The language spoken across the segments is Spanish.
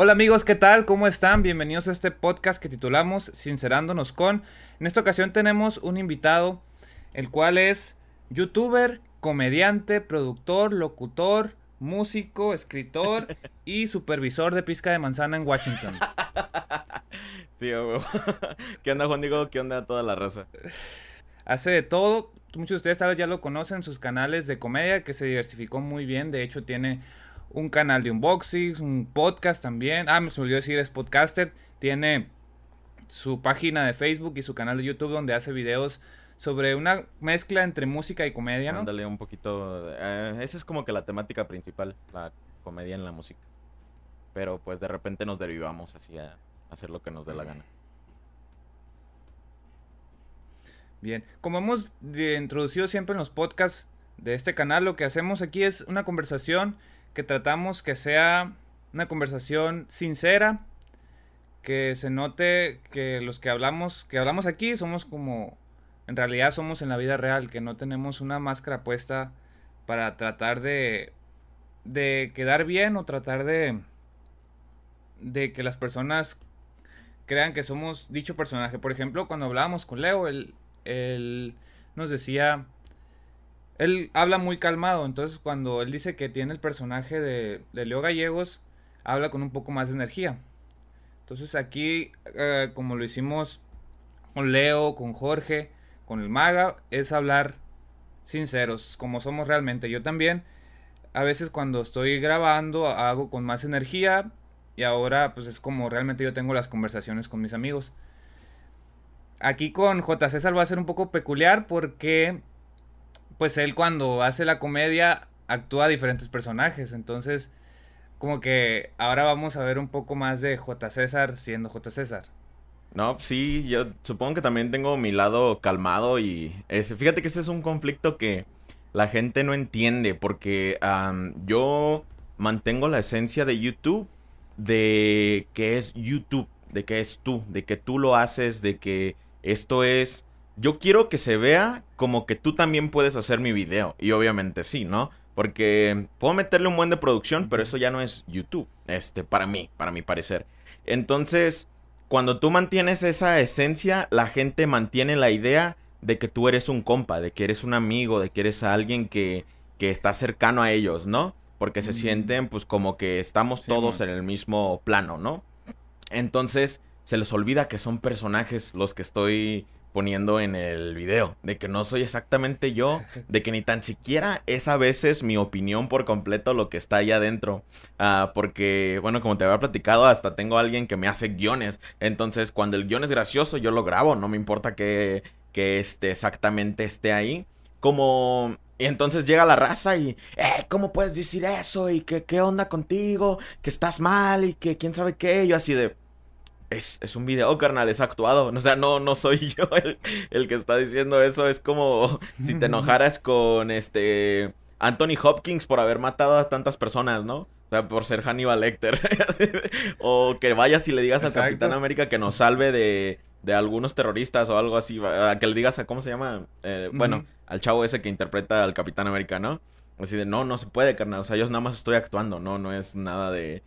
Hola amigos, ¿qué tal? ¿Cómo están? Bienvenidos a este podcast que titulamos Sincerándonos con. En esta ocasión tenemos un invitado, el cual es youtuber, comediante, productor, locutor, músico, escritor y supervisor de pizca de manzana en Washington. Sí, güey. ¿Qué onda, Juan Diego? ¿Qué onda toda la raza? Hace de todo. Muchos de ustedes tal vez ya lo conocen, sus canales de comedia, que se diversificó muy bien. De hecho, tiene un canal de unboxing, un podcast también. Ah, me olvidó decir, es podcaster. Tiene su página de Facebook y su canal de YouTube donde hace videos sobre una mezcla entre música y comedia, ¿no? Ándale un poquito. eh, esa es como que la temática principal, la comedia en la música. Pero pues de repente nos derivamos así a hacer lo que nos dé la gana. Bien, como hemos introducido siempre en los podcasts de este canal, lo que hacemos aquí es una conversación que tratamos que sea una conversación sincera, que se note que los que hablamos, que hablamos aquí somos como en realidad somos en la vida real, que no tenemos una máscara puesta para tratar de de quedar bien o tratar de de que las personas crean que somos dicho personaje. Por ejemplo, cuando hablábamos con Leo, él, él nos decía, él habla muy calmado, entonces cuando él dice que tiene el personaje de, Leo Gallegos, habla con un poco más de energía. Entonces aquí, eh, como lo hicimos con Leo, con Jorge, con el Maga, es hablar sinceros, como somos realmente. Yo también, a veces cuando estoy grabando, hago con más energía y ahora pues es como realmente yo tengo las conversaciones con mis amigos. Aquí con J. César va a ser un poco peculiar porque pues él cuando hace la comedia actúa a diferentes personajes, entonces como que ahora vamos a ver un poco más de J. César siendo J. César. No, sí, yo supongo que también tengo mi lado calmado y fíjate que ese es un conflicto que la gente no entiende porque yo mantengo la esencia de YouTube de que es YouTube, de que es tú, de que tú lo haces, de que esto es... Yo quiero que se vea como que tú también puedes hacer mi video y obviamente sí, ¿no? Porque puedo meterle un buen de producción, pero eso ya no es YouTube, este, para mí, para mi parecer. Entonces cuando tú mantienes esa esencia, la gente mantiene la idea de que tú eres un compa, de que eres un amigo, de que eres alguien que, que está cercano a ellos, ¿no? Porque se Mm. sienten pues como que estamos Sí, todos man. en el mismo plano, ¿no? Entonces se les olvida que son personajes los que estoy poniendo en el video, de que no soy exactamente yo, de que ni tan siquiera es a veces mi opinión por completo lo que está ahí adentro. Ah, porque, bueno, como te había platicado, hasta tengo a alguien que me hace guiones. Entonces, cuando el guion es gracioso, yo lo grabo. No me importa que, que este, exactamente esté ahí. Como... Y entonces llega la raza y, eh, ¿cómo puedes decir eso? Y que, ¿qué onda contigo? Que estás mal y que quién sabe qué. Yo así de... Es, es un video, carnal, es actuado. O sea, no, no soy yo el, el que está diciendo eso. Es como si te enojaras con este Anthony Hopkins por haber matado a tantas personas, ¿no? O sea, por ser Hannibal Lecter. o que vayas y le digas al. Capitán América que nos salve de, de algunos terroristas o algo así. Que le digas a, ¿cómo se llama? Eh, Bueno, al chavo ese que interpreta al Capitán América, ¿no? Así de, no, no se puede, carnal. O sea, yo nada más estoy actuando, no, no es nada de...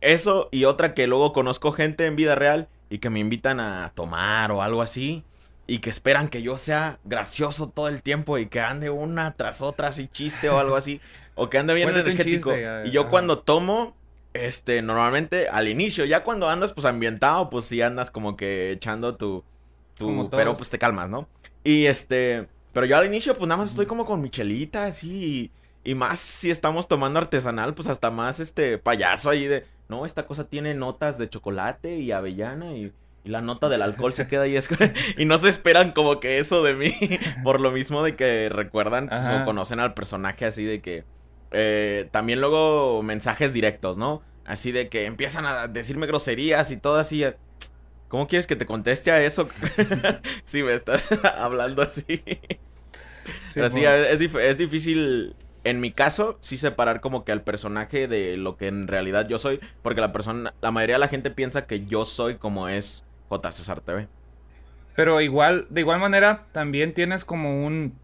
eso y otra que luego conozco gente en vida real y que me invitan a tomar o algo así. Y que esperan que yo sea gracioso todo el tiempo y que ande una tras otra así chiste o algo así. O que ande bien Cuéntate energético. chiste, y yo cuando tomo, este, normalmente al inicio, ya cuando andas pues ambientado, pues sí andas como que echando tu... tu pero pues te calmas, ¿no? Y este... Pero yo al inicio pues nada más estoy como con mi chelita así y, y más si estamos tomando artesanal pues hasta más este payaso ahí de... No, esta cosa tiene notas de chocolate y avellana y... Y la nota del alcohol se queda ahí. es- y no se esperan como que eso de mí. Por lo mismo de que recuerdan pues, o conocen al personaje así de que. eh, también luego mensajes directos, ¿no? Así de que empiezan a decirme groserías y todo así. eh, ¿Cómo quieres que te conteste a eso? si me estás hablando así. Pero sí, por- es, es difícil, en mi caso, sí separar como que al personaje de lo que en realidad yo soy. Porque la persona, la mayoría de la gente piensa que yo soy como es J. César TV. Pero igual, de igual manera, también tienes como un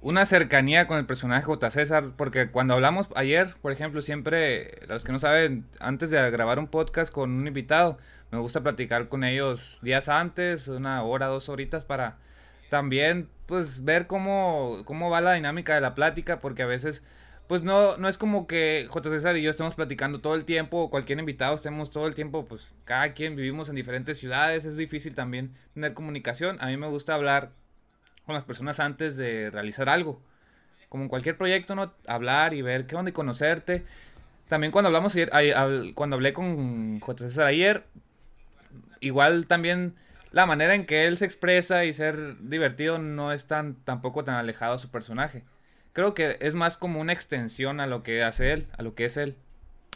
una cercanía con el personaje J. César, porque cuando hablamos ayer, por ejemplo, siempre, los que no saben, antes de grabar un podcast con un invitado, me gusta platicar con ellos días antes, una hora, dos horitas, para también, pues, ver cómo, cómo va la dinámica de la plática, porque a veces pues no, no es como que J. César y yo estemos platicando todo el tiempo, o cualquier invitado estemos todo el tiempo, pues cada quien vivimos en diferentes ciudades, es difícil también tener comunicación. A mí me gusta hablar con las personas antes de realizar algo. Como en cualquier proyecto, ¿no? Hablar y ver qué onda y conocerte. También cuando hablamos ayer, cuando hablé con J. César ayer, igual también la manera en que él se expresa y ser divertido no es tan tampoco tan alejado a su personaje creo que es más como una extensión a lo que hace él, a lo que es él.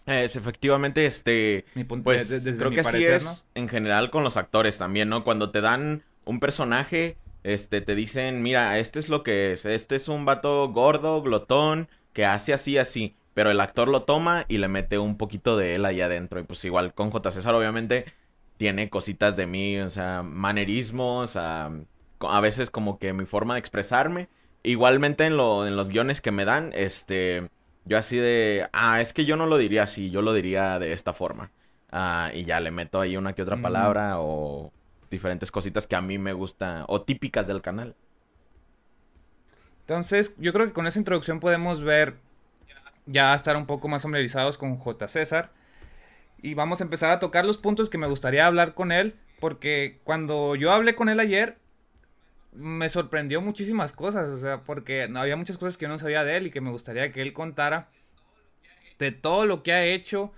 Es efectivamente, este, pues creo que así es en general con los actores también, ¿no? Cuando te dan un personaje, este, te dicen, mira, este es lo que es, este es un vato gordo, glotón, que hace así, así, pero el actor lo toma y le mete un poquito de él ahí adentro, y pues igual con J. César obviamente tiene cositas de mí, o sea, manerismos, a, a veces como que mi forma de expresarme, Igualmente en, lo, en los guiones que me dan, este, yo así de, ah, es que yo no lo diría así, yo lo diría de esta forma. Ah, y ya le meto ahí una que otra palabra o diferentes cositas que a mí me gustan o típicas del canal. Entonces, yo creo que con esa introducción podemos ver ya estar un poco más familiarizados con J. César. Y vamos a empezar a tocar los puntos que me gustaría hablar con él. Porque cuando yo hablé con él ayer, me sorprendió muchísimas cosas, o sea, porque había muchas cosas que yo no sabía de él y que me gustaría que él contara de todo lo que ha hecho,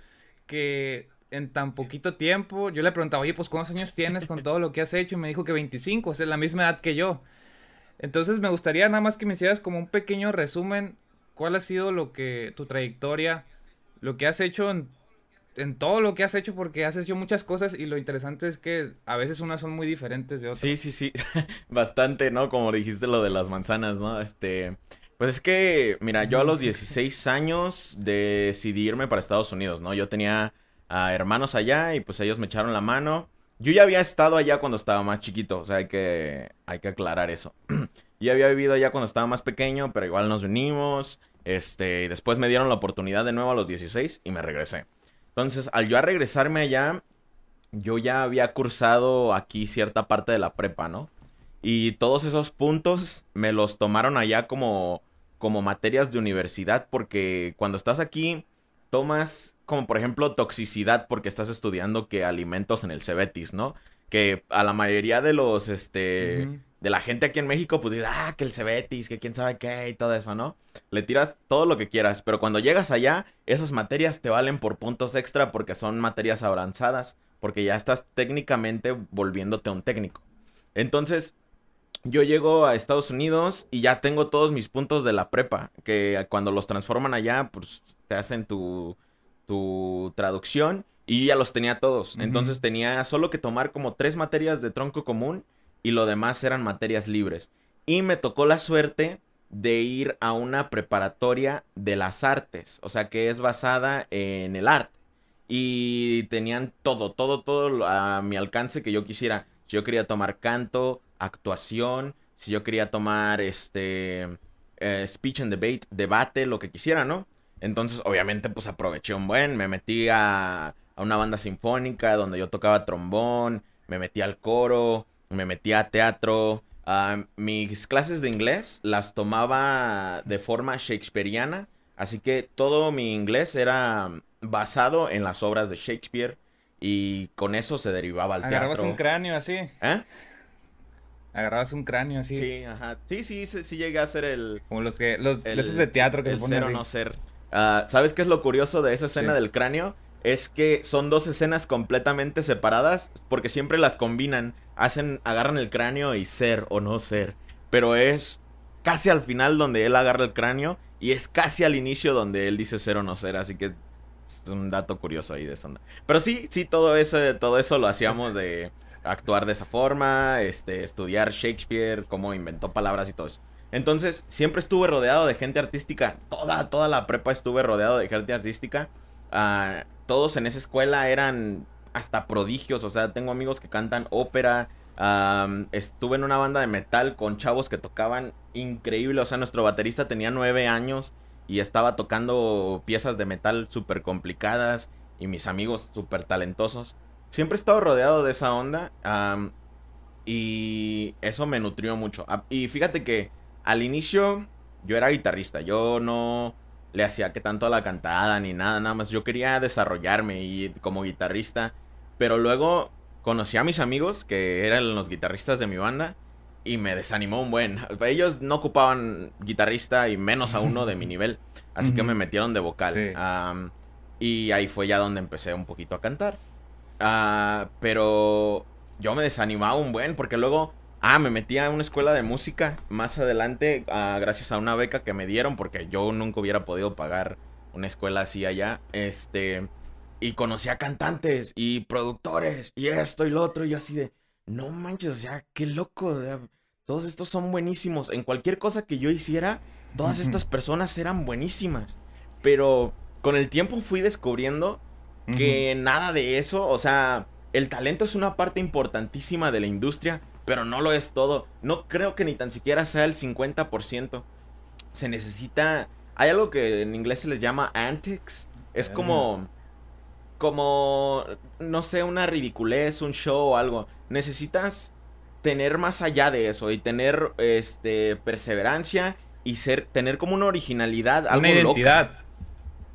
que en tan poquito tiempo, yo le preguntaba, oye, pues ¿cuántos años tienes con todo lo que has hecho? Y me dijo que 25, es la misma edad que yo. Entonces me gustaría nada más que me hicieras como un pequeño resumen, cuál ha sido lo que, tu trayectoria, lo que has hecho en en todo lo que has hecho porque has hecho muchas cosas y lo interesante es que a veces unas son muy diferentes de otras. Sí, sí, sí, bastante, ¿no? Como dijiste lo de las manzanas, ¿no? Este, pues es que, mira, yo a los 16 años decidí irme para Estados Unidos, ¿no? Yo tenía a hermanos allá y pues ellos me echaron la mano. Yo ya había estado allá cuando estaba más chiquito, o sea, hay que, hay que aclarar eso. yo había vivido allá cuando estaba más pequeño, pero igual nos venimos. Este, y después me dieron la oportunidad de nuevo a los 16 y me regresé. Entonces, al yo a regresarme allá, yo ya había cursado aquí cierta parte de la prepa, ¿no? Y todos esos puntos me los tomaron allá como, como materias de universidad, porque cuando estás aquí, tomas como por ejemplo toxicidad, porque estás estudiando que alimentos en el Cebetis, ¿no? Que a la mayoría de los, este, de la gente aquí en México, pues dice, ah, que el Cebetis, que quién sabe qué y todo eso, ¿no? Le tiras todo lo que quieras, pero cuando llegas allá, esas materias te valen por puntos extra porque son materias avanzadas, porque ya estás técnicamente volviéndote un técnico. Entonces, yo llego a Estados Unidos y ya tengo todos mis puntos de la prepa, que cuando los transforman allá, pues te hacen tu, tu traducción y ya los tenía todos. Entonces tenía solo que tomar como tres materias de tronco común y lo demás eran materias libres. Y me tocó la suerte de ir a una preparatoria de las artes, o sea que es basada en el arte. Y tenían todo, todo, todo a mi alcance que yo quisiera. Si yo quería tomar canto, actuación, si yo quería tomar este eh, speech and debate, debate, lo que quisiera, ¿no? Entonces, obviamente, pues aproveché un buen, me metí a, a una banda sinfónica donde yo tocaba trombón, me metí al coro, me metí a teatro. mis clases de inglés las tomaba de forma shakespeariana, así que todo mi inglés era basado en las obras de Shakespeare y con eso se derivaba al teatro. Agarrabas un cráneo así. ¿Eh? Agarrabas un cráneo así. Sí, ajá. Sí, sí, sí, llegué a ser el... Como los que... Los de teatro que el se ser o no ser. Ah, ¿Sabes qué es lo curioso de esa escena del cráneo? Es que son dos escenas completamente separadas porque siempre las combinan, hacen agarran el cráneo y ser o no ser, pero es casi al final donde él agarra el cráneo y es casi al inicio donde él dice ser o no ser, así que es un dato curioso ahí de eso. Pero sí, sí todo eso todo eso lo hacíamos de actuar de esa forma, este estudiar Shakespeare, cómo inventó palabras y todo eso. Entonces, siempre estuve rodeado de gente artística. Toda, toda la prepa estuve rodeado de gente artística. Ah, todos en esa escuela eran hasta prodigios. O sea, tengo amigos que cantan ópera, estuve en una banda de metal con chavos que tocaban increíble. O sea, nuestro baterista tenía nueve años y estaba tocando piezas de metal súper complicadas y mis amigos súper talentosos. Siempre he estado rodeado de esa onda y eso me nutrió mucho. Y fíjate que al inicio yo era guitarrista, yo no le hacía que tanto a la cantada ni nada, nada más yo quería desarrollarme y como guitarrista, pero luego conocí a mis amigos que eran los guitarristas de mi banda y me desanimó un buen. Ellos no ocupaban guitarrista y menos a uno de mi nivel, así que me metieron de vocal. y ahí fue ya donde empecé un poquito a cantar. Ah, pero yo me desanimaba un buen porque luego Ah, me metí a una escuela de música más adelante, ah, gracias a una beca que me dieron, porque yo nunca hubiera podido pagar una escuela así allá. Este, y conocí a cantantes y productores y esto y lo otro. Y yo así de, no manches, o sea, qué loco. Todos estos son buenísimos. En cualquier cosa que yo hiciera, todas estas personas eran buenísimas. Pero con el tiempo fui descubriendo que nada de eso, o sea, el talento es una parte importantísima de la industria pero no lo es todo. No creo que ni tan siquiera sea el 50%. Se necesita... Hay algo que en inglés se les llama antics. Es como... Como... No sé, una ridiculez, un show o algo. Necesitas tener más allá de eso y tener este perseverancia y ser tener como una originalidad, algo una identidad.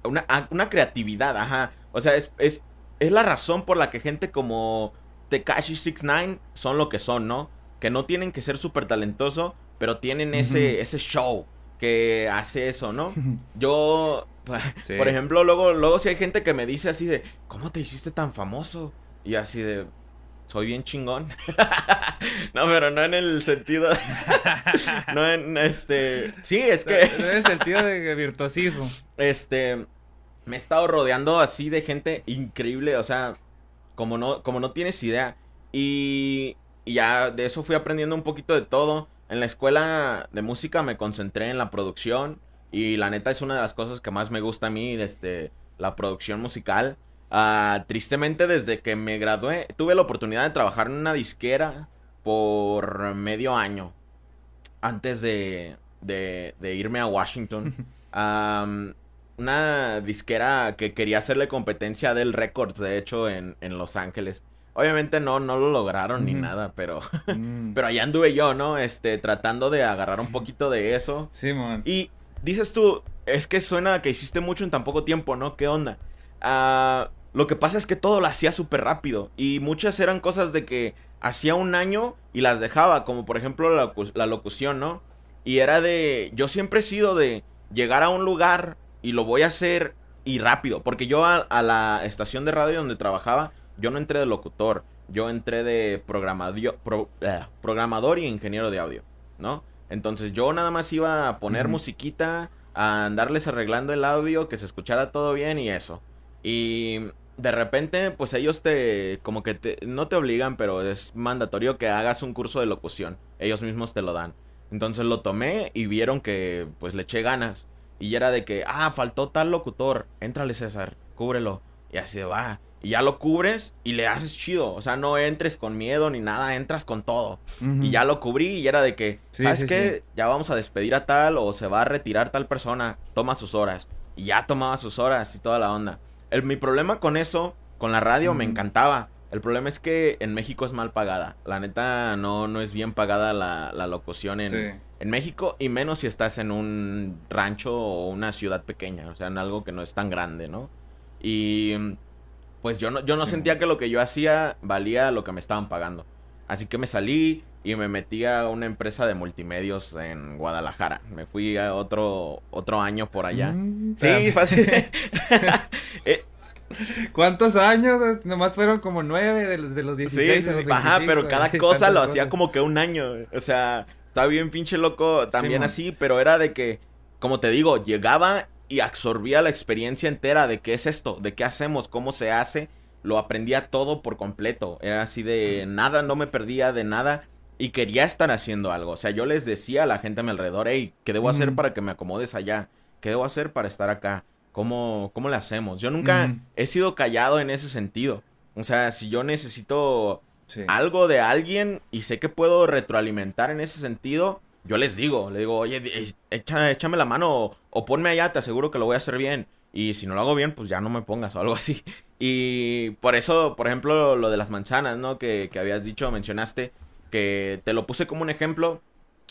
Una, ah, una creatividad, ajá. O sea, es, es, es la razón por la que gente como Tekashi 69 son lo que son, ¿no? Que no tienen que ser súper talentoso, pero tienen ese, ese show que hace eso, ¿no? Yo, por ejemplo, luego, luego si hay gente que me dice así de, ¿cómo te hiciste tan famoso? Y así de, soy bien chingón. no, pero no en el sentido. no en este. Sí, es que. No en el sentido de virtuosismo. Este. Me he estado rodeando así de gente increíble. O sea, como no, como no tienes idea. Y, ya de eso fui aprendiendo un poquito de todo. En la escuela de música me concentré en la producción. Y la neta es una de las cosas que más me gusta a mí, desde la producción musical. Ah, tristemente, desde que me gradué, tuve la oportunidad de trabajar en una disquera por medio año. Antes de, de, irme a Washington. una disquera que quería hacerle competencia del Records, de hecho, en, Los Ángeles. Obviamente no, no lo lograron ni nada, pero, mm. pero allá anduve yo, ¿no? Este, tratando de agarrar un poquito de eso. Sí, man. Y dices tú, es que suena que hiciste mucho en tan poco tiempo, ¿no? ¿Qué onda? Ah, lo que pasa es que todo lo hacía súper rápido y muchas eran cosas de que hacía un año y las dejaba, como por ejemplo la, la locución, ¿no? Y era de, yo siempre he sido de llegar a un lugar, y lo voy a hacer y rápido, porque yo a, la estación de radio donde trabajaba, yo no entré de locutor, yo entré de eh, programador y ingeniero de audio, ¿no? Entonces yo nada más iba a poner musiquita, a andarles arreglando el audio, que se escuchara todo bien y eso. Y de repente, pues ellos te, como que te, no te obligan, pero es mandatorio que hagas un curso de locución. Ellos mismos te lo dan. Entonces lo tomé y vieron que pues le eché ganas. Y era de que, ah, faltó tal locutor. Éntrale, César, cúbrelo. Y así de, va. Y ya lo cubres y le haces chido. O sea, no entres con miedo ni nada, entras con todo. Y ya lo cubrí y era de que, ¿sabes qué? Ya vamos a despedir a tal o se va a retirar tal persona. Toma sus horas. Y ya tomaba sus horas y toda la onda. El, mi problema con eso, con la radio, me encantaba. El problema es que en México es mal pagada. La neta, no, no es bien pagada la, la locución en, en México y menos si estás en un rancho o una ciudad pequeña, o sea, en algo que no es tan grande, ¿no? Y pues yo no, yo no sentía que lo que yo hacía valía lo que me estaban pagando. Así que me salí y me metí a una empresa de multimedios en Guadalajara. Me fui a otro, otro año por allá. Mm, sí, fácil. ¿Cuántos años? Nomás fueron como nueve de los, de los 16. Sí, Ajá, pero cada cosa lo hacía como que un año. O sea, estaba bien pinche loco también así, pero era de que, como te digo, llegaba y absorbía la experiencia entera de qué es esto, de qué hacemos, cómo se hace. Lo aprendía todo por completo. Era así de nada, no me perdía de nada. Y quería estar haciendo algo. O sea, yo les decía a la gente a mi alrededor, hey, ¿qué debo hacer para que me acomodes allá? ¿Qué debo hacer para estar acá? ¿Cómo, cómo le hacemos? Yo nunca he sido callado en ese sentido. O sea, si yo necesito algo de alguien y sé que puedo retroalimentar en ese sentido, yo les digo, le digo, oye, échame la mano o, ponme allá, te aseguro que lo voy a hacer bien. Y si no lo hago bien, pues ya no me pongas o algo así. Y por eso, por ejemplo, lo de las manzanas, ¿no? Que, que habías dicho, mencionaste, que te lo puse como un ejemplo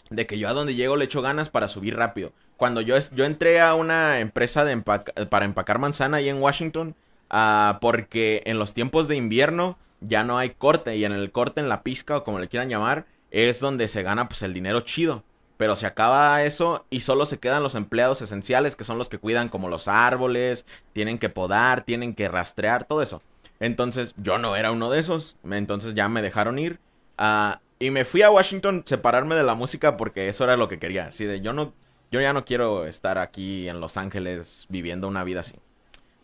de que yo a donde llego le echo ganas para subir rápido. Cuando yo, yo entré a una empresa de para empacar manzana ahí en Washington, uh, porque en los tiempos de invierno ya no hay corte y en el corte en la pizca o como le quieran llamar es donde se gana pues el dinero chido. Pero se acaba eso y solo se quedan los empleados esenciales que son los que cuidan como los árboles, tienen que podar, tienen que rastrear, todo eso. Entonces yo no era uno de esos, entonces ya me dejaron ir. Uh, y me fui a Washington separarme de la música porque eso era lo que quería. Así de yo no, yo ya no quiero estar aquí en Los Ángeles viviendo una vida así.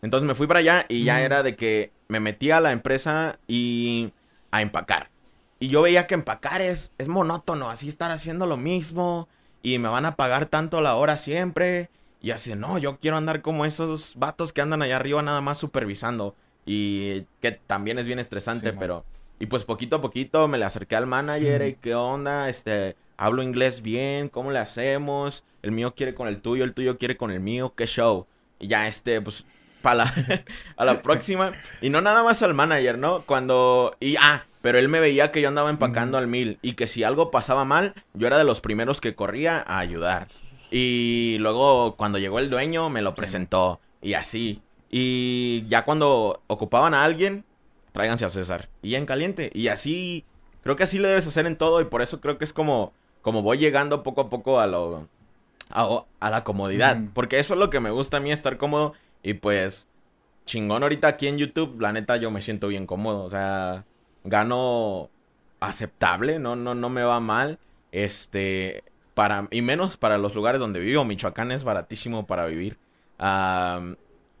Entonces me fui para allá y ya era de que me metí a la empresa y a empacar. Y yo veía que empacar es, es monótono, así estar haciendo lo mismo y me van a pagar tanto la hora siempre. Y así, no, yo quiero andar como esos vatos que andan allá arriba nada más supervisando. Y que también es bien estresante, pero y pues poquito a poquito me le acerqué al manager y qué onda, este, hablo inglés bien, ¿cómo le hacemos? El mío quiere con el tuyo, el tuyo quiere con el mío, qué show. Y ya este, pues, para la, a la próxima. Y no nada más al manager, ¿no? Cuando, y ah, pero él me veía que yo andaba empacando al mil y que si algo pasaba mal, yo era de los primeros que corría a ayudar. Y luego cuando llegó el dueño me lo presentó y así. Y ya cuando ocupaban a alguien, tráiganse a César. Y en caliente. Y así, creo que así le debes hacer en todo. Y por eso creo que es como, como voy llegando poco a poco a lo, a, la comodidad. Porque eso es lo que me gusta a mí, estar cómodo. Y pues, chingón ahorita aquí en YouTube, la neta yo me siento bien cómodo. O sea, gano aceptable, no, no, no me va mal. Este, para, y menos para los lugares donde vivo. Michoacán es baratísimo para vivir.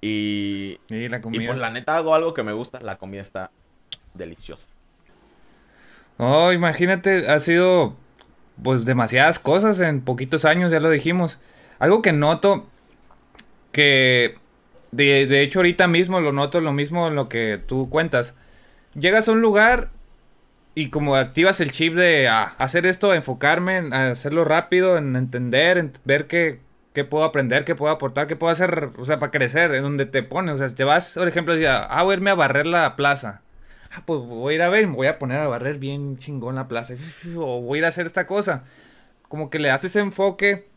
Y, la comida. y pues la neta hago algo que me gusta, la comida está deliciosa. Oh, imagínate, ha sido pues demasiadas cosas en poquitos años, ya lo dijimos. Algo que noto que de, de hecho ahorita mismo lo noto lo mismo en lo que tú cuentas. Llegas a un lugar y como activas el chip de ah, hacer esto, enfocarme, en hacerlo rápido, en entender, en ver que qué puedo aprender, qué puedo aportar, qué puedo hacer, o sea, para crecer, en donde te pones, o sea, te vas, por ejemplo, a, ah, voy a irme a barrer la plaza. Ah, pues voy a ir a ver, me voy a poner a barrer bien chingón la plaza, o voy a ir a hacer esta cosa. Como que le haces enfoque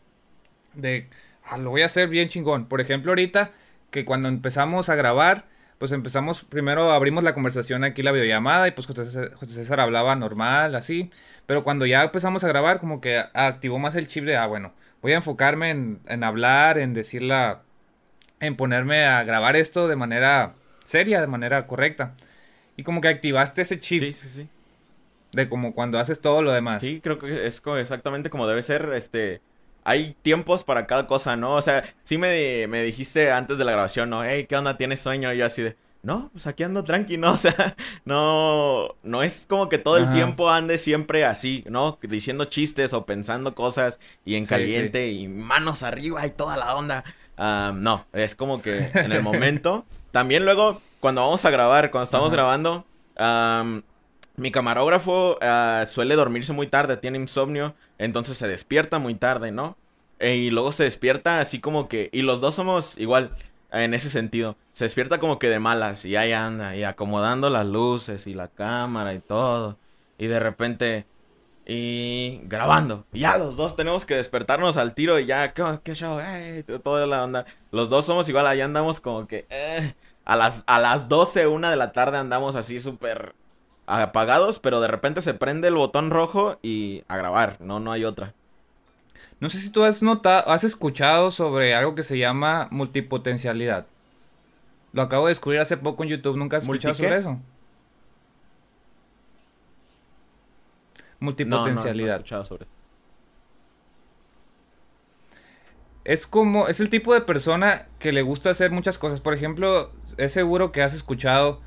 de, ah, lo voy a hacer bien chingón. Por ejemplo, ahorita, que cuando empezamos a grabar, pues empezamos, primero abrimos la conversación aquí, la videollamada, y pues José César hablaba normal, así. Pero cuando ya empezamos a grabar, como que activó más el chip de, ah, bueno, voy a enfocarme en, hablar, en decirla, en ponerme a grabar esto de manera seria, de manera correcta. Y como que activaste ese chip. Sí, sí, sí. De como cuando haces todo lo demás. Sí, creo que es exactamente como debe ser, este... Hay tiempos para cada cosa, ¿no? O sea, sí me, me dijiste antes de la grabación, ¿no? Hey, ¿qué onda? ¿Tienes sueño? Y yo así de no, pues aquí ando tranqui, ¿no? O sea, no, no es como que todo el tiempo ande siempre así, ¿no? Diciendo chistes o pensando cosas y en caliente y manos arriba y toda la onda. no, es como que en el momento. También luego, cuando vamos a grabar, cuando estamos grabando, mi camarógrafo ah, suele dormirse muy tarde, tiene insomnio, entonces se despierta muy tarde, ¿no? E, y luego se despierta así como que, y los dos somos igual en ese sentido. Se despierta como que de malas y ahí anda, y acomodando las luces y la cámara y todo. Y de repente, y grabando. Y ya los dos tenemos que despertarnos al tiro y ya, ¿qué, show? toda la onda. Los dos somos igual, ahí andamos como que... Eh, a, las, a las 12, una de la tarde andamos así súper apagados, pero de repente se prende el botón rojo y a grabar, no, no hay otra. No sé si tú has notado, has escuchado sobre algo que se llama multipotencialidad. Lo acabo de descubrir hace poco en YouTube. ¿Nunca has escuchado sobre eso? Multipotencialidad. No, no, he escuchado sobre eso. Es como, es el tipo de persona que le gusta hacer muchas cosas. Por ejemplo, es seguro que has escuchado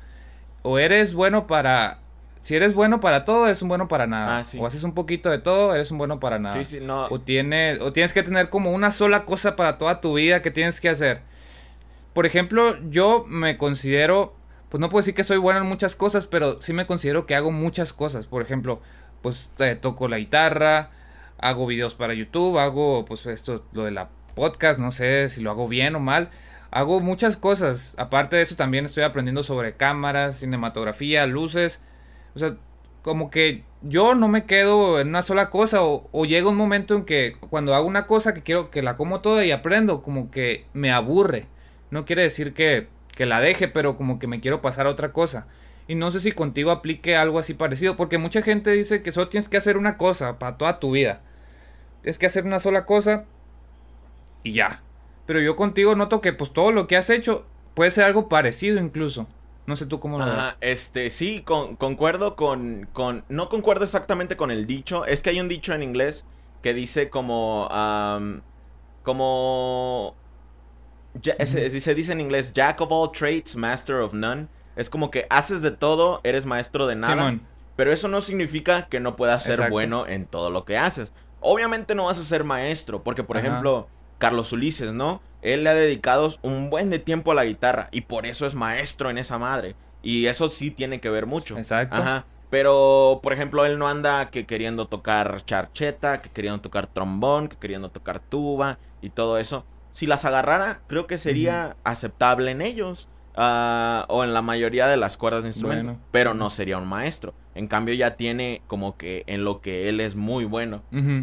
o eres bueno para si eres bueno para todo, eres un bueno para nada. Ah, o haces un poquito de todo, eres un bueno para nada. Sí, sí, no. O, tiene, o tienes que tener como una sola cosa para toda tu vida que tienes que hacer. Por ejemplo, yo me considero, pues no puedo decir que soy bueno en muchas cosas, pero sí me considero que hago muchas cosas. Por ejemplo, pues eh, toco la guitarra, hago videos para YouTube, hago pues esto, lo de la podcast, no sé si lo hago bien o mal. Hago muchas cosas. Aparte de eso, también estoy aprendiendo sobre cámaras, cinematografía, luces. O sea, como que yo no me quedo en una sola cosa o, llega un momento en que cuando hago una cosa que quiero que la como toda y aprendo, como que me aburre. No quiere decir que, que la deje, pero como que me quiero pasar a otra cosa. Y no sé si contigo aplique algo así parecido, porque mucha gente dice que solo tienes que hacer una cosa para toda tu vida. Tienes que hacer una sola cosa y ya. Pero yo contigo noto que pues todo lo que has hecho puede ser algo parecido incluso. No sé tú cómo lo ves. Este, sí, concuerdo con, con... No concuerdo exactamente con el dicho. Es que hay un dicho en inglés que dice como... como... se, dice en inglés, Jack of all trades, master of none. Es como que haces de todo, eres maestro de nada. Pero eso no significa que no puedas ser bueno en todo lo que haces. Obviamente no vas a ser maestro, porque por ejemplo, Carlos Ulises, ¿no? Él le ha dedicado un buen de tiempo a la guitarra y por eso es maestro en esa madre. Y eso sí tiene que ver mucho. Exacto. Ajá. Pero, por ejemplo, él no anda que queriendo tocar charcheta, que queriendo tocar trombón, que queriendo tocar tuba y todo eso. Si las agarrara, creo que sería aceptable en ellos. Ah, o en la mayoría de las cuerdas de instrumento. Pero no sería un maestro. En cambio ya tiene como que en lo que él es muy bueno.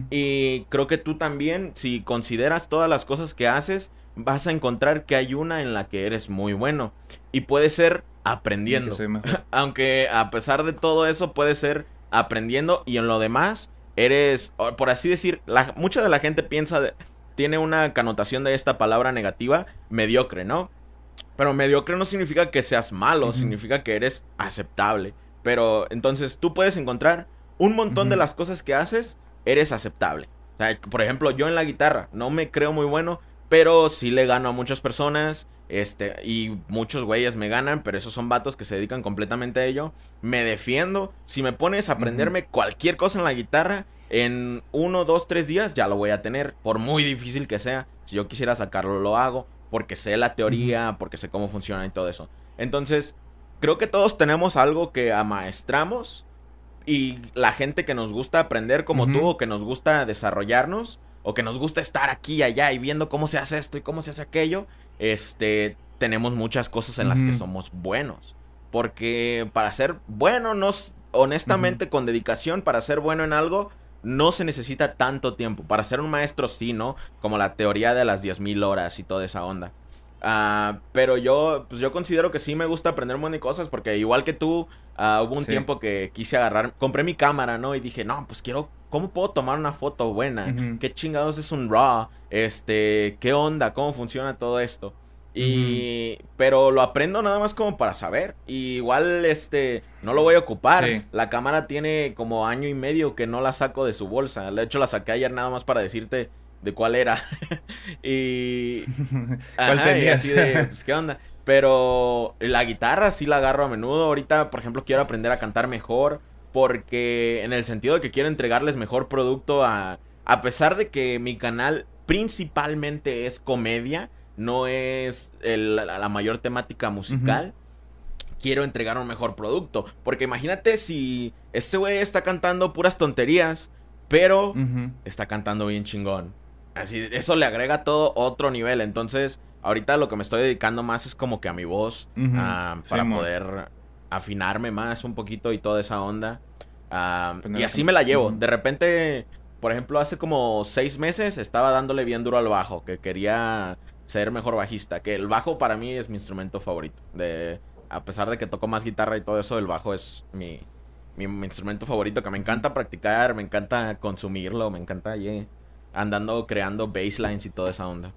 Y creo que tú también, si consideras todas las cosas que haces, vas a encontrar que hay una en la que eres muy bueno. Y puede ser aprendiendo. Aunque a pesar de todo eso, puede ser aprendiendo y en lo demás eres, por así decir, la, mucha de la gente piensa, tiene una connotación de esta palabra negativa, mediocre, ¿no? Pero mediocre no significa que seas malo, significa que eres aceptable. Pero entonces tú puedes encontrar un montón de las cosas que haces, eres aceptable. O sea, por ejemplo, yo en la guitarra no me creo muy bueno, pero sí le gano a muchas personas. Este, y muchos güeyes me ganan, pero esos son vatos que se dedican completamente a ello. Me defiendo. Si me pones a aprenderme cualquier cosa en la guitarra, en uno, dos, tres días ya lo voy a tener. Por muy difícil que sea. Si yo quisiera sacarlo, lo hago porque sé la teoría, porque sé cómo funciona y todo eso. Entonces, creo que todos tenemos algo que amaestramos y la gente que nos gusta aprender como tú o que nos gusta desarrollarnos o que nos gusta estar aquí y allá y viendo cómo se hace esto y cómo se hace aquello, este, tenemos muchas cosas en las que somos buenos. Porque para ser bueno, nos, honestamente, con dedicación, para ser bueno en algo, no se necesita tanto tiempo. Para ser un maestro sí, ¿no? Como la teoría de las 10.000 horas y toda esa onda. Ah, pero yo, pues yo considero que sí me gusta aprender un montón de cosas porque igual que tú, uh, hubo un tiempo que quise agarrar, compré mi cámara, ¿no? Y dije, no, pues quiero, ¿cómo puedo tomar una foto buena? ¿Qué chingados es un RAW? Este, ¿qué onda? ¿Cómo funciona todo esto? Y. Pero lo aprendo nada más como para saber. Y igual, este. No lo voy a ocupar. La cámara tiene como año y medio que no la saco de su bolsa. De hecho, la saqué ayer nada más para decirte de cuál era. y. ¿Cuál así de. Pues, ¿Qué onda? Pero la guitarra sí la agarro a menudo. Ahorita, por ejemplo, quiero aprender a cantar mejor. Porque en el sentido de que quiero entregarles mejor producto a. A pesar de que mi canal principalmente es comedia no es la, mayor temática musical. Quiero entregar un mejor producto. Porque imagínate si este güey está cantando puras tonterías, pero está cantando bien chingón. Así, eso le agrega todo otro nivel. Entonces, ahorita lo que me estoy dedicando más es como que a mi voz. Para poder afinarme más un poquito y toda esa onda. Ah, y así me la llevo. De repente, por ejemplo, hace como seis meses estaba dándole bien duro al bajo. Que quería ser mejor bajista. Que el bajo para mí es mi instrumento favorito. De, a pesar de que toco más guitarra y todo eso, el bajo es mi, mi, instrumento favorito. Que me encanta practicar, me encanta consumirlo, me encanta andando creando basslines y toda esa onda.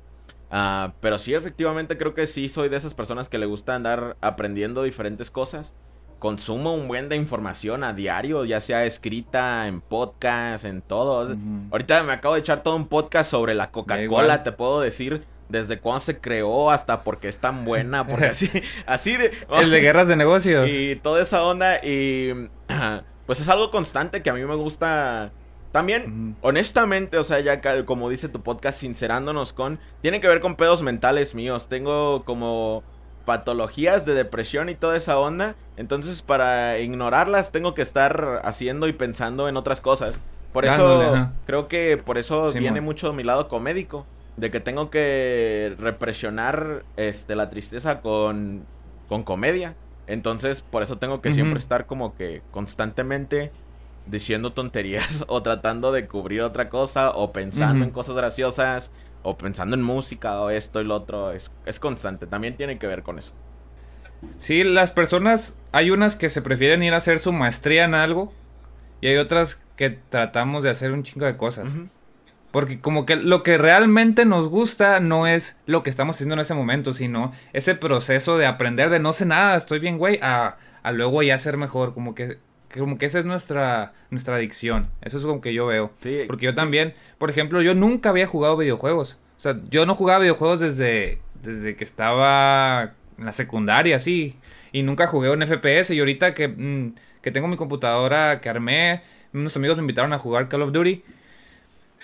Ah, pero sí, efectivamente creo que sí soy de esas personas que le gusta andar aprendiendo diferentes cosas. Consumo un buen de información a diario, ya sea escrita, en podcast, en todo. Ahorita me acabo de echar todo un podcast sobre la Coca-Cola, te puedo decir desde cuándo se creó hasta porque es tan buena, porque así, así de... El de guerras de negocios. Y toda esa onda y pues es algo constante que a mí me gusta también, honestamente, o sea, ya como dice tu podcast, sincerándonos con, tiene que ver con pedos mentales míos. Tengo como patologías de depresión y toda esa onda. Entonces, para ignorarlas, tengo que estar haciendo y pensando en otras cosas. Por eso, creo que por eso viene mucho mi lado comédico. De que tengo que represionar este, la tristeza con, con comedia. Entonces, por eso tengo que siempre estar como que constantemente diciendo tonterías o tratando de cubrir otra cosa o pensando en cosas graciosas o pensando en música o esto y lo otro. Es, es constante, también tiene que ver con eso. Sí, las personas, hay unas que se prefieren ir a hacer su maestría en algo y hay otras que tratamos de hacer un chingo de cosas. Porque como que lo que realmente nos gusta no es lo que estamos haciendo en ese momento, sino ese proceso de aprender de no sé nada, estoy bien, güey, a, a luego ya ser mejor. Como que como que esa es nuestra, nuestra adicción. Eso es como que yo veo. Sí, Porque yo también, por ejemplo, yo nunca había jugado videojuegos. O sea, yo no jugaba videojuegos desde, desde que estaba en la secundaria, sí. Y nunca jugué un FPS. Y ahorita que, mm, que tengo mi computadora que armé, unos amigos me invitaron a jugar Call of Duty.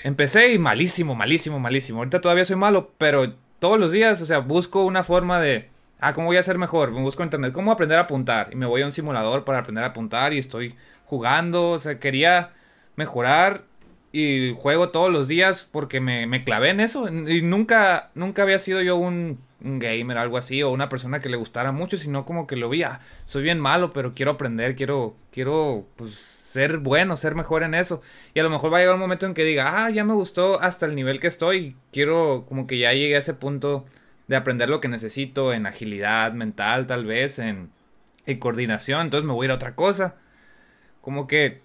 Empecé y malísimo, malísimo, malísimo. Ahorita todavía soy malo, pero todos los días, o sea, busco una forma de Ah, ¿cómo voy a ser mejor? Me busco en internet. ¿Cómo aprender a apuntar? Y me voy a un simulador para aprender a apuntar y estoy jugando. O sea, quería mejorar y juego todos los días porque me, me clavé en eso. Y nunca, nunca había sido yo un, un gamer, algo así, o una persona que le gustara mucho, sino como que lo vi, ah, soy bien malo, pero quiero aprender, quiero, quiero, pues, ser bueno, ser mejor en eso. Y a lo mejor va a llegar un momento en que diga, ah, ya me gustó hasta el nivel que estoy, quiero, como que ya llegué a ese punto de aprender lo que necesito en agilidad mental, tal vez, en, coordinación, entonces me voy a ir a otra cosa. Como que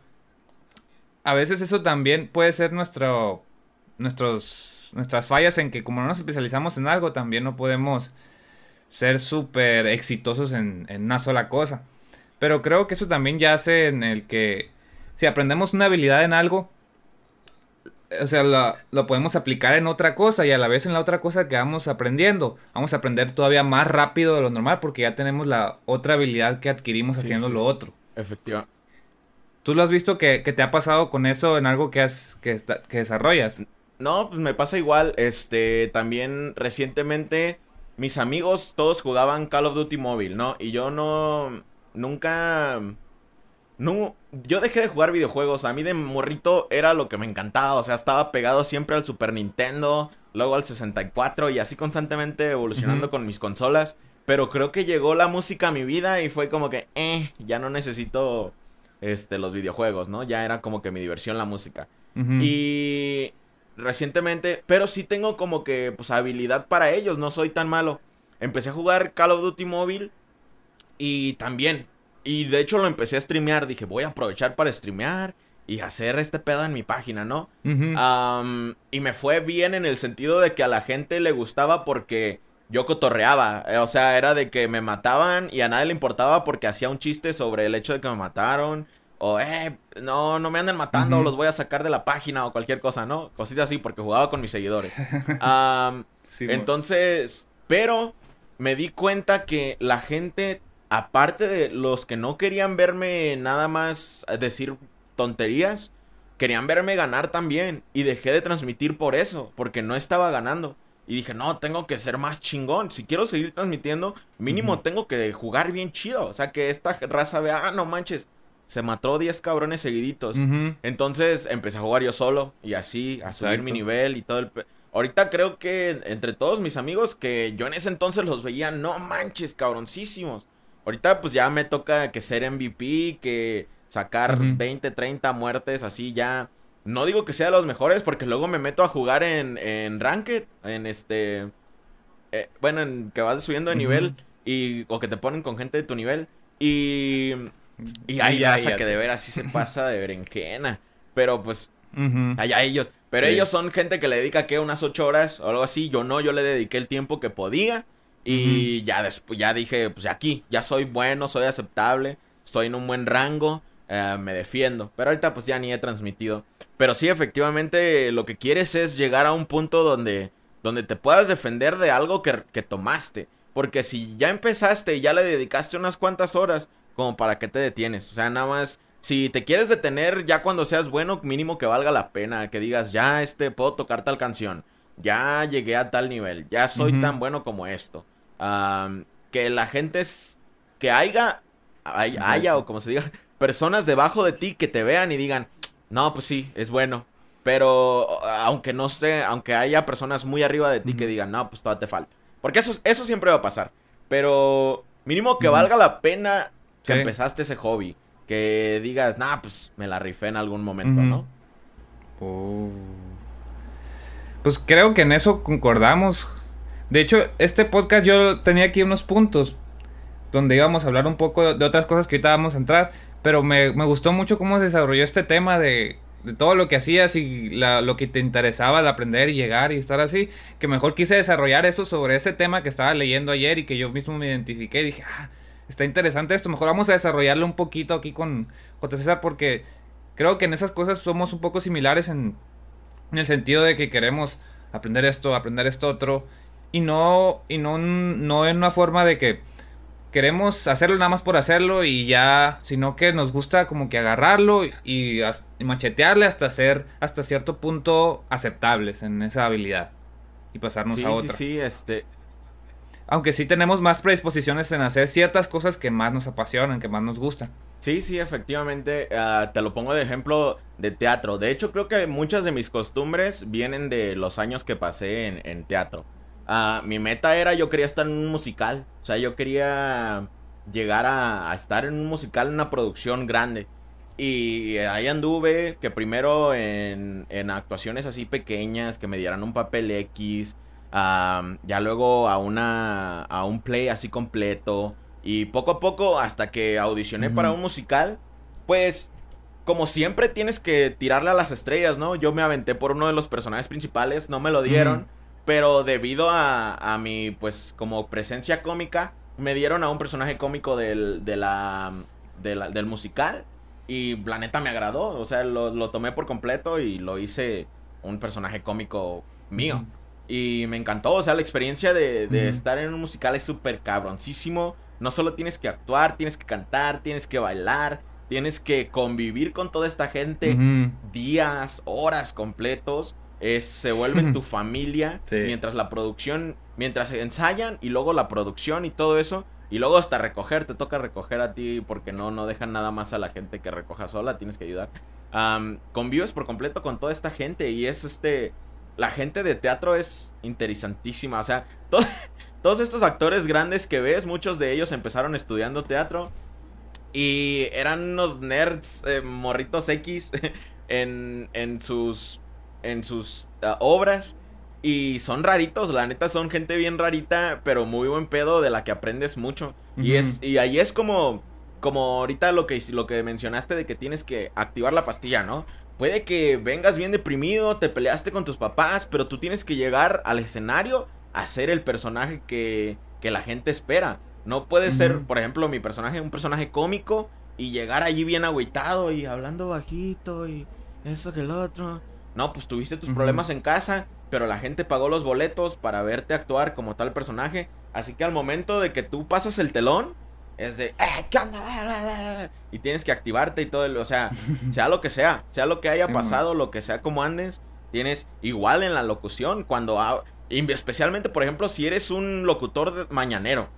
a veces eso también puede ser nuestro, nuestros, nuestras fallas en que como no nos especializamos en algo, también no podemos ser súper exitosos en, en, una sola cosa. Pero creo que eso también ya hace en el que si aprendemos una habilidad en algo, o sea, lo, podemos aplicar en otra cosa y a la vez en la otra cosa que vamos aprendiendo. Vamos a aprender todavía más rápido de lo normal porque ya tenemos la otra habilidad que adquirimos haciendo lo otro. Efectivamente. ¿Tú lo has visto que, te ha pasado con eso en algo que, has, que, que desarrollas? No, pues me pasa igual. Este, también recientemente mis amigos todos jugaban Call of Duty móvil, ¿no? Y yo no, nunca no, yo dejé de jugar videojuegos. A mí de morrito era lo que me encantaba. O sea, estaba pegado siempre al Super Nintendo, luego al 64 y así constantemente evolucionando con mis consolas. Pero creo que llegó la música a mi vida y fue como que, eh, ya no necesito este, los videojuegos, ¿no? Ya era como que mi diversión la música. Y recientemente, pero sí tengo como que, pues, habilidad para ellos, no soy tan malo. Empecé a jugar Call of Duty móvil y también y de hecho lo empecé a streamear. Dije, voy a aprovechar para streamear y hacer este pedo en mi página, ¿no? y me fue bien en el sentido de que a la gente le gustaba porque yo cotorreaba. Eh, o sea, era de que me mataban y a nadie le importaba porque hacía un chiste sobre el hecho de que me mataron. O, eh, no, no me anden matando, los voy a sacar de la página o cualquier cosa, ¿no? Cositas así porque jugaba con mis seguidores. entonces, pero me di cuenta que la gente aparte de los que no querían verme nada más decir tonterías, querían verme ganar también. Y dejé de transmitir por eso, porque no estaba ganando. Y dije, no, tengo que ser más chingón. Si quiero seguir transmitiendo, mínimo tengo que jugar bien chido. O sea, que esta raza vea, ah, no manches, se mató 10 cabrones seguiditos. Entonces empecé a jugar yo solo y así, a subir mi nivel y todo el... Ahorita creo que entre todos mis amigos que yo en ese entonces los veía, no manches, cabroncísimos. Ahorita pues ya me toca que ser MVP, que sacar 20, 30 muertes así ya. No digo que sea de los mejores porque luego me meto a jugar en, en Ranked, en este... Eh, bueno, en que vas subiendo de nivel y, o que te ponen con gente de tu nivel y... Y hay raza que de veras sí se pasa de berenjena. Pero pues, allá ellos. Pero ellos son gente que le dedica, ¿qué? Unas ocho horas o algo así. Yo no, yo le dediqué el tiempo que podía. Y ya después, ya dije, pues aquí, ya soy bueno, soy aceptable, estoy en un buen rango, eh, me defiendo. Pero ahorita pues ya ni he transmitido. Pero sí, efectivamente, lo que quieres es llegar a un punto donde, donde te puedas defender de algo que, que tomaste. Porque si ya empezaste y ya le dedicaste unas cuantas horas, como para qué te detienes. O sea, nada más, si te quieres detener ya cuando seas bueno, mínimo que valga la pena. Que digas, ya este, puedo tocar tal canción. Ya llegué a tal nivel. Ya soy tan bueno como esto que la gente es, que haya, haya, o como se diga, personas debajo de ti que te vean y digan, no, pues sí, es bueno. Pero aunque no sé, aunque haya personas muy arriba de ti que digan, no, pues todavía te falta. Porque eso, eso siempre va a pasar. Pero mínimo que valga la pena que empezaste ese hobby. Que digas, nah, pues me la rifé en algún momento, ¿no? Oh. Pues creo que en eso concordamos. De hecho, este podcast yo tenía aquí unos puntos donde íbamos a hablar un poco de otras cosas que ahorita vamos a entrar. Pero me, me gustó mucho cómo se desarrolló este tema de de todo lo que hacías y lo que te interesaba de aprender y llegar y estar así, que mejor quise desarrollar eso sobre ese tema que estaba leyendo ayer y que yo mismo me identifiqué y dije, ah, está interesante esto, mejor vamos a desarrollarlo un poquito aquí con J. César porque creo que en esas cosas somos un poco similares en, en el sentido de que queremos aprender esto, aprender esto otro y no, y no, no en una forma de que queremos hacerlo nada más por hacerlo y ya, sino que nos gusta como que agarrarlo y, machetearle hasta ser hasta cierto punto aceptables en esa habilidad y pasarnos a otra. Sí, sí, este. Aunque sí tenemos más predisposiciones en hacer ciertas cosas que más nos apasionan, que más nos gustan. Sí, sí, efectivamente. Ah, te lo pongo de ejemplo de teatro. De hecho, creo que muchas de mis costumbres vienen de los años que pasé en, en teatro. Ah, mi meta era, yo quería estar en un musical. O sea, yo quería llegar a, estar en un musical, en una producción grande. Y ahí anduve, que primero en, en actuaciones así pequeñas, que me dieran un papel X. ya luego a, una, a un play así completo. Y poco a poco, hasta que audicioné para un musical, pues como siempre tienes que tirarle a las estrellas, ¿no? Yo me aventé por uno de los personajes principales, no me lo dieron. Pero debido a, mi, pues, como presencia cómica, me dieron a un personaje cómico del, de la, del musical. Y la neta me agradó. O sea, lo, tomé por completo y lo hice un personaje cómico mío. Y me encantó. O sea, la experiencia de, estar en un musical es súper cabroncísimo. No solo tienes que actuar, tienes que cantar, tienes que bailar, tienes que convivir con toda esta gente días, horas completos se vuelve tu familia mientras la producción, mientras ensayan y luego la producción y todo eso. Y luego hasta recoger, te toca recoger a ti porque no, no dejan nada más a la gente que recoja sola, tienes que ayudar. convives por completo con toda esta gente y es este... La gente de teatro es interesantísima, o sea, todos estos actores grandes que ves, muchos de ellos empezaron estudiando teatro y eran unos nerds, eh, morritos X en, en sus en sus ah, obras. Y son raritos, la neta son gente bien rarita, pero muy buen pedo de la que aprendes mucho. Y es y ahí es como como ahorita lo que lo que mencionaste de que tienes que activar la pastilla, ¿no? Puede que vengas bien deprimido, te peleaste con tus papás, pero tú tienes que llegar al escenario a ser el personaje que, que la gente espera. No puede ser, por ejemplo, mi personaje, un personaje cómico y llegar allí bien agüitado y hablando bajito y eso que el otro. No, pues tuviste tus problemas en casa, pero la gente pagó los boletos para verte actuar como tal personaje. Así que al momento de que tú pasas el telón, es de, eh, ¿qué onda? Y tienes que activarte y todo, o sea, sea lo que sea, sea lo que haya pasado, lo que sea como andes, tienes igual en la locución, cuando, especialmente, por ejemplo, si eres un locutor mañanero.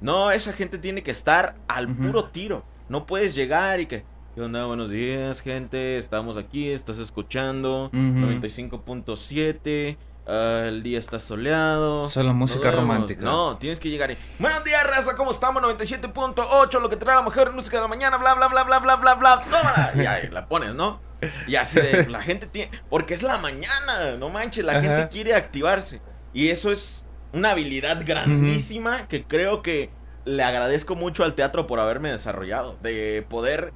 No, esa gente tiene que estar al puro tiro. No puedes llegar y que, ¿Qué onda? Buenos días, gente. Estamos aquí, estás escuchando 95.7. Ah, el día está soleado. Solo música romántica. No, tienes que llegar y. Buenos días, raza, ¿cómo estamos? 97.8, lo que trae la mejor música de la mañana, bla, bla, bla, bla, bla, bla, bla. Tómala. Y ahí la pones, ¿no? Y así de. La gente tiene. Porque es la mañana, no manches, la gente quiere activarse. Y eso es una habilidad grandísima que creo que le agradezco mucho al teatro por haberme desarrollado. De poder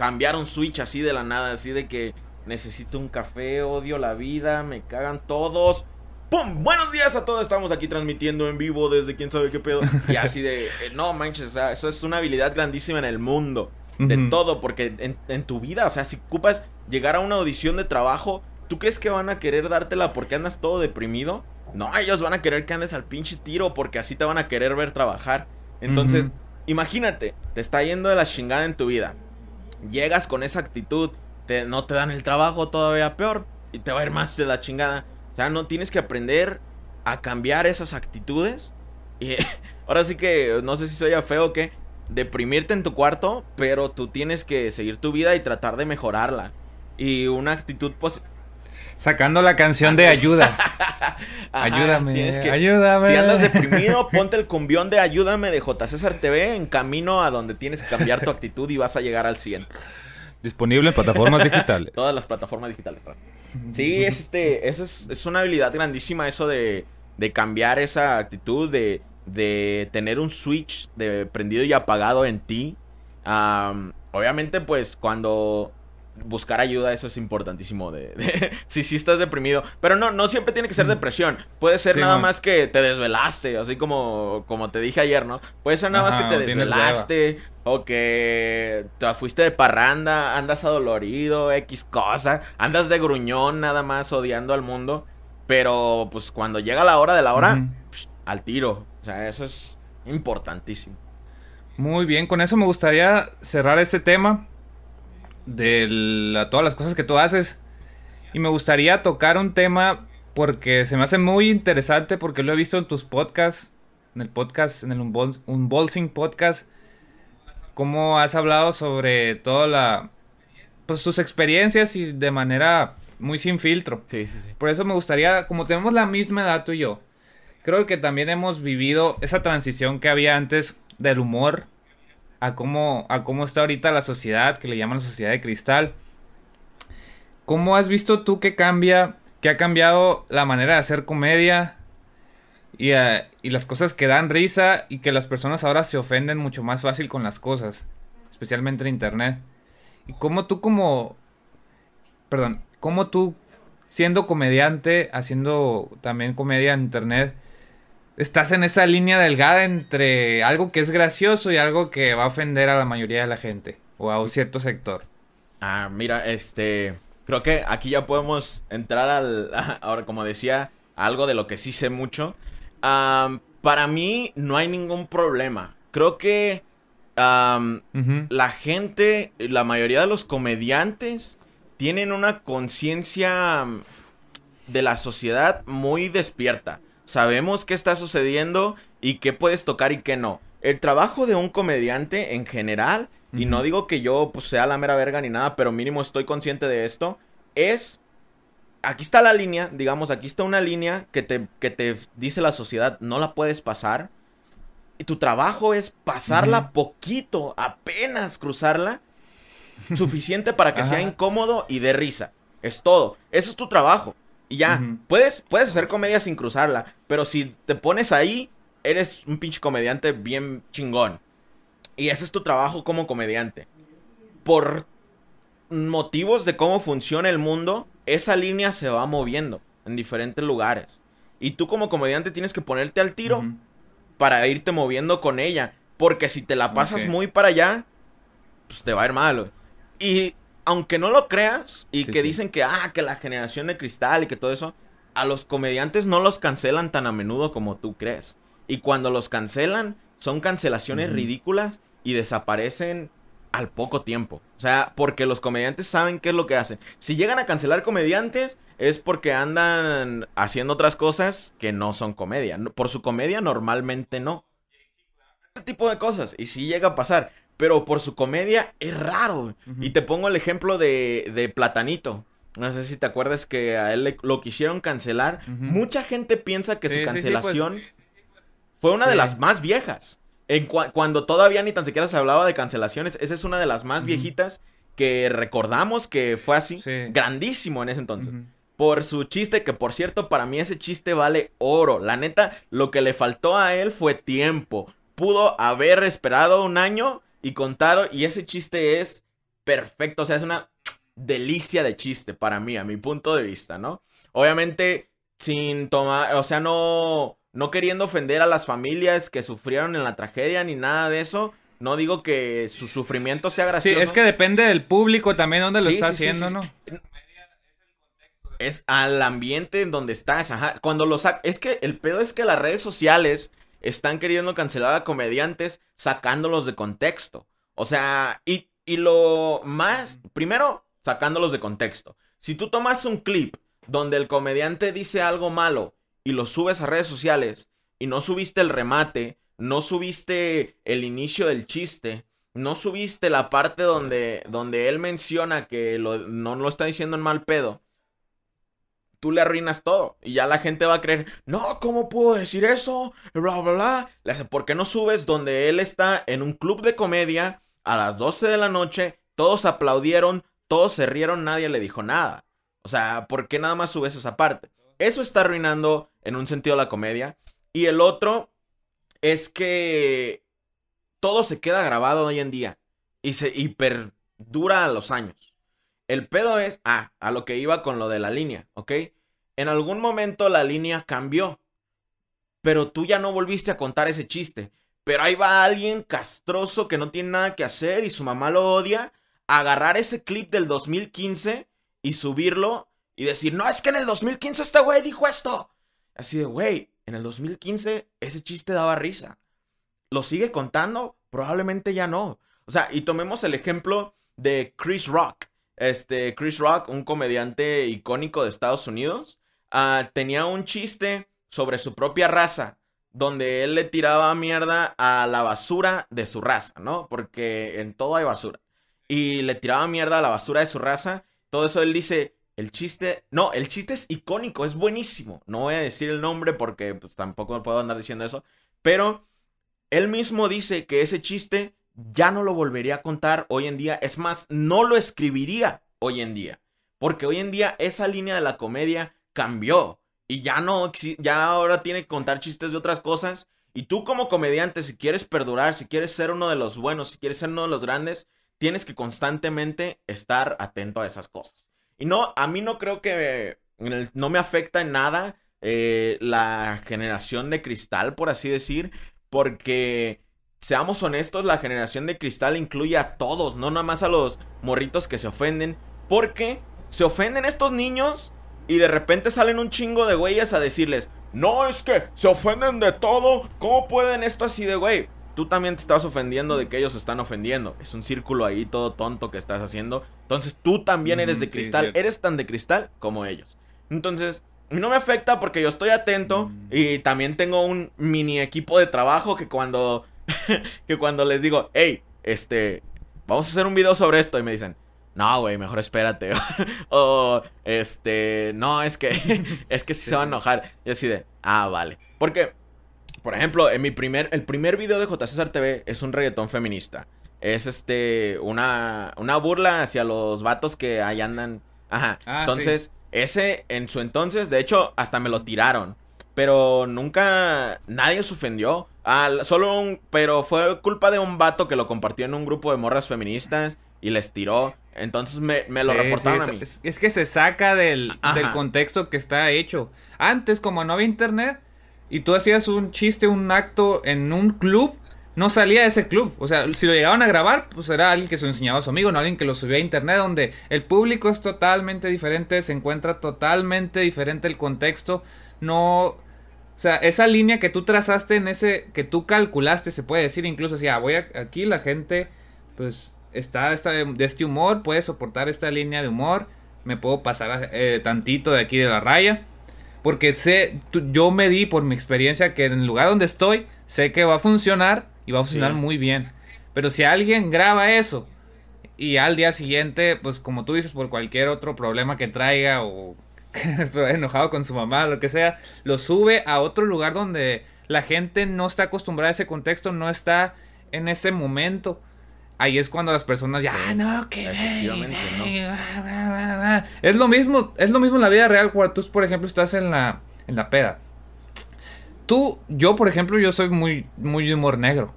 cambiar un switch así de la nada, así de que necesito un café, odio la vida, me cagan todos. ¡Pum! Buenos días a todos, estamos aquí transmitiendo en vivo desde quién sabe qué pedo. Y así de, eh, no manches, o sea, eso es una habilidad grandísima en el mundo. De todo, porque en, en, tu vida, o sea, si ocupas llegar a una audición de trabajo, ¿tú crees que van a querer dártela porque andas todo deprimido? No, ellos van a querer que andes al pinche tiro porque así te van a querer ver trabajar. Entonces, imagínate, te está yendo de la chingada en tu vida llegas con esa actitud, te, no te dan el trabajo todavía peor y te va a ir más de la chingada. O sea, no tienes que aprender a cambiar esas actitudes. Y, ahora sí que no sé si soy feo o qué, deprimirte en tu cuarto, pero tú tienes que seguir tu vida y tratar de mejorarla. Y una actitud pues Sacando la canción de ayuda. ayúdame, ayúdame. Si andas deprimido, ponte el cumbión de ayúdame de J. César TV en camino a donde tienes que cambiar tu actitud y vas a llegar al 100. Disponible en plataformas digitales. Todas las plataformas digitales. Sí, es este, eso es, una habilidad grandísima eso de, de cambiar esa actitud, de, de tener un switch de prendido y apagado en ti. obviamente, pues cuando buscar ayuda, eso es importantísimo. De, si sí estás deprimido. Pero no, no siempre tiene que ser depresión. Puede ser nada más que te desvelaste, así como, como te dije ayer, ¿no? Puede ser nada más que te desvelaste o que te fuiste de parranda, andas adolorido, X cosa, andas de gruñón nada más odiando al mundo. Pero pues cuando llega la hora de la hora, al tiro. O sea, eso es importantísimo. Muy bien, con eso me gustaría cerrar este tema de todas las cosas que tú haces. Y me gustaría tocar un tema porque se me hace muy interesante porque lo he visto en tus podcasts, en el podcast, en el Unbolsing Podcast, cómo has hablado sobre toda la, pues tus experiencias y de manera muy sin filtro. Sí, sí, sí. Por eso me gustaría, como tenemos la misma edad tú y yo, creo que también hemos vivido esa transición que había antes del humor a cómo, a cómo está ahorita la sociedad, que le llaman la sociedad de cristal. ¿Cómo has visto tú que cambia, que ha cambiado la manera de hacer comedia y, eh, y, las cosas que dan risa y que las personas ahora se ofenden mucho más fácil con las cosas, especialmente en internet? ¿Y cómo tú como, perdón, cómo tú siendo comediante, haciendo también comedia en internet, estás en esa línea delgada entre algo que es gracioso y algo que va a ofender a la mayoría de la gente o a un cierto sector. Ah, mira, este, creo que aquí ya podemos entrar al, ahora como decía, algo de lo que sí sé mucho. para mí no hay ningún problema. Creo que la gente, la mayoría de los comediantes tienen una conciencia de la sociedad muy despierta. Sabemos qué está sucediendo y qué puedes tocar y qué no. El trabajo de un comediante en general, y no digo que yo pues, sea la mera verga ni nada, pero mínimo estoy consciente de esto, es... Aquí está la línea, digamos, aquí está una línea que te, que te dice la sociedad, no la puedes pasar. Y tu trabajo es pasarla poquito, apenas cruzarla, suficiente para que sea incómodo y de risa. Es todo. Eso es tu trabajo. Y ya, puedes, puedes hacer comedia sin cruzarla, pero si te pones ahí, eres un pinche comediante bien chingón. Y ese es tu trabajo como comediante. Por motivos de cómo funciona el mundo, esa línea se va moviendo en diferentes lugares. Y tú como comediante tienes que ponerte al tiro para irte moviendo con ella. Porque si te la pasas muy para allá, pues te va a ir mal. Y aunque no lo creas y que dicen que, ah, que la generación de cristal y que todo eso, a los comediantes no los cancelan tan a menudo como tú crees. Y cuando los cancelan, son cancelaciones ridículas y desaparecen al poco tiempo. O sea, porque los comediantes saben qué es lo que hacen. Si llegan a cancelar comediantes, es porque andan haciendo otras cosas que no son comedia. Por su comedia normalmente no. Ese tipo de cosas. Y si llega a pasar pero por su comedia es raro. Y te pongo el ejemplo de, de, Platanito. No sé si te acuerdas que a él lo quisieron cancelar. Mucha gente piensa que su pues, cancelación fue una de las más viejas. En cuando todavía ni tan siquiera se hablaba de cancelaciones, esa es una de las más viejitas que recordamos que fue así. Grandísimo en ese entonces. Por su chiste, que por cierto, para mí ese chiste vale oro. La neta, lo que le faltó a él fue tiempo. Pudo haber esperado un año y contaron, y ese chiste es perfecto, o sea, es una delicia de chiste para mí, a mi punto de vista, ¿no? Obviamente, sin tomar, o sea, no, no queriendo ofender a las familias que sufrieron en la tragedia ni nada de eso. No digo que su sufrimiento sea gracioso. Sí, es que depende del público también donde lo está haciendo, ¿no? Es al ambiente en donde estás, ajá. Cuando lo saca, es que el pedo es que las redes sociales están queriendo cancelar a comediantes sacándolos de contexto. O sea, y, lo más, primero, sacándolos de contexto. Si tú tomas un clip donde el comediante dice algo malo y lo subes a redes sociales y no subiste el remate, no subiste el inicio del chiste, no subiste la parte donde, donde él menciona que no lo está diciendo en mal pedo, tú le arruinas todo. Y ya la gente va a creer, no, ¿cómo puedo decir eso? Bla, bla, bla. ¿por qué no subes donde él está en un club de comedia a las 12 de la noche? Todos aplaudieron, todos se rieron, nadie le dijo nada. O sea, ¿por qué nada más subes esa parte? Eso está arruinando en un sentido la comedia. Y el otro es que todo se queda grabado hoy en día y se y perdura a los años. El pedo es, ah, a lo que iba con lo de la línea, ¿ok? En algún momento la línea cambió, pero tú ya no volviste a contar ese chiste. Pero ahí va alguien castroso que no tiene nada que hacer y su mamá lo odia, agarrar ese clip del 2015 y subirlo y decir, no, es que en el 2015 este güey dijo esto. Así de, güey, en el 2015 ese chiste daba risa. ¿Lo sigue contando? Probablemente ya no. O sea, y tomemos el ejemplo de Chris Rock. Este, Chris Rock, un comediante icónico de Estados Unidos, ah, tenía un chiste sobre su propia raza, donde él le tiraba mierda a la basura de su raza, ¿no? Porque en todo hay basura. Y le tiraba mierda a la basura de su raza. Todo eso él dice, el chiste, no, el chiste es icónico, es buenísimo. No voy a decir el nombre porque pues, tampoco puedo andar diciendo eso. Pero él mismo dice que ese chiste ya no lo volvería a contar hoy en día. Es más, no lo escribiría hoy en día. Porque hoy en día esa línea de la comedia cambió. Y ya no, ya ahora tiene que contar chistes de otras cosas. Y tú como comediante, si quieres perdurar, si quieres ser uno de los buenos, si quieres ser uno de los grandes, tienes que constantemente estar atento a esas cosas. Y no, a mí no creo que no me afecta en nada eh, la generación de cristal, por así decir, porque seamos honestos, la generación de cristal incluye a todos, no nada más a los morritos que se ofenden, porque se ofenden estos niños y de repente salen un chingo de güeyes a decirles, no, es que se ofenden de todo, ¿cómo pueden esto así de güey? tú también te estás ofendiendo de que ellos están ofendiendo. Es un círculo ahí todo tonto que estás haciendo. Entonces tú también eres de cristal. eres tan de cristal como ellos. Entonces, no me afecta porque yo estoy atento mm. y también tengo un mini equipo de trabajo que cuando, que cuando les digo, hey, este, vamos a hacer un video sobre esto y me dicen, no, güey, mejor espérate. o, este, no, es que, es que si se va a enojar. Y así de, ah, vale. Porque por ejemplo, en mi primer, el primer video de J. César TV es un reggaetón feminista. Es este, una, una burla hacia los vatos que ahí andan. Ajá. Ah, entonces, ese en su entonces, de hecho, hasta me lo tiraron. Pero nunca nadie se ofendió. Ah, solo un. Pero fue culpa de un vato que lo compartió en un grupo de morras feministas y les tiró. Entonces me, lo reportaron a mí. Es, que se saca del, del contexto que está hecho. Antes, como no había internet y tú hacías un chiste, un acto en un club, no salía de ese club. O sea, si lo llegaban a grabar, pues era alguien que se lo enseñaba a su amigo, no alguien que lo subía a internet, donde el público es totalmente diferente, se encuentra totalmente diferente el contexto. No. O sea, esa línea que tú trazaste en ese. que tú calculaste, se puede decir incluso así, ah, voy aquí, la gente, pues está, de este humor, puede soportar esta línea de humor, me puedo pasar eh, tantito de aquí de la raya. Porque sé, yo me di por mi experiencia que en el lugar donde estoy, sé que va a funcionar y va a funcionar muy bien. Pero si alguien graba eso y al día siguiente, pues como tú dices, por cualquier otro problema que traiga o enojado con su mamá, lo que sea, lo sube a otro lugar donde la gente no está acostumbrada a ese contexto, no está en ese momento ahí es cuando las personas ya, ah, no, que Es lo mismo, es lo mismo en la vida real cuando tú, por ejemplo, estás en la, en la peda. Tú, yo, por ejemplo, yo soy muy, muy de humor negro.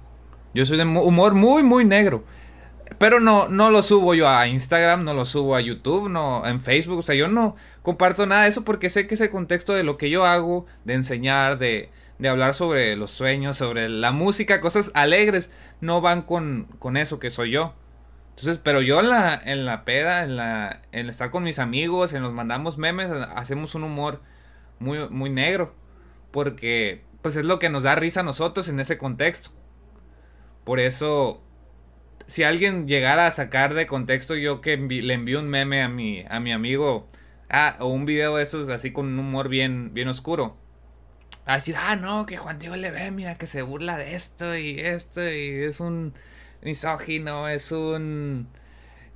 Yo soy de humor muy, muy negro. Pero no, no lo subo yo a Instagram, no lo subo a YouTube, no en Facebook. O sea, yo no comparto nada de eso porque sé que ese contexto de lo que yo hago, de enseñar, de, de hablar sobre los sueños, sobre la música, cosas alegres, no van con, con eso que soy yo. Entonces, pero yo en la, peda, en, la, en estar con mis amigos, en los mandamos memes, hacemos un humor muy, muy negro. Porque, pues es lo que nos da risa a nosotros en ese contexto. Por eso, si alguien llegara a sacar de contexto yo que le envío un meme a mi, a mi amigo, ah, o un video de esos así con un humor bien, bien oscuro, a decir, ah, no, que Juan Diego le ve, mira, que se burla de esto y esto, y es un misógino, es un.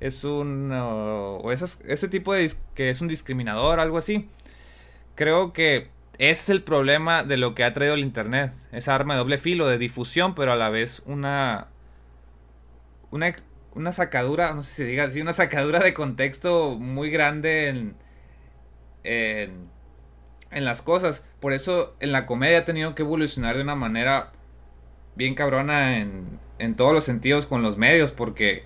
Es un. o ese tipo de. que es un discriminador, algo así. Creo que ese es el problema de lo que ha traído el Internet. Esa arma de doble filo, de difusión, pero a la vez una. Una, una sacadura, no sé si se diga así, una sacadura de contexto muy grande en, en, en las cosas. Por eso en la comedia ha tenido que evolucionar de una manera bien cabrona en, en todos los sentidos con los medios, porque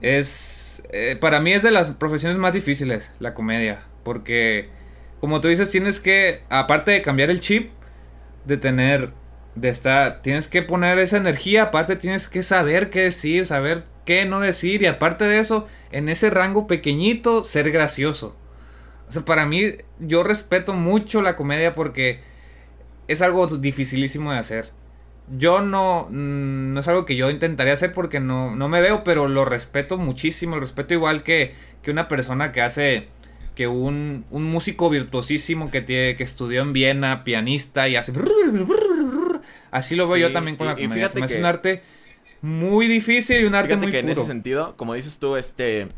es. Eh, para mí es de las profesiones más difíciles, la comedia. Porque, como tú dices, tienes que, aparte de cambiar el chip, de tener. De estar. Tienes que poner esa energía, aparte tienes que saber qué decir, saber qué no decir, y aparte de eso, en ese rango pequeñito, ser gracioso. O sea, para mí, yo respeto mucho la comedia porque es algo dificilísimo de hacer. Yo no, mm, no es algo que yo intentaría hacer porque no, no me veo, pero lo respeto muchísimo, lo respeto igual que, que una persona que hace, que un, un músico virtuosísimo que, tiene, que estudió en Viena, pianista y hace... Así lo veo yo también con la comedia. Es un arte muy difícil y un arte muy que en ese sentido, como dices tú, este,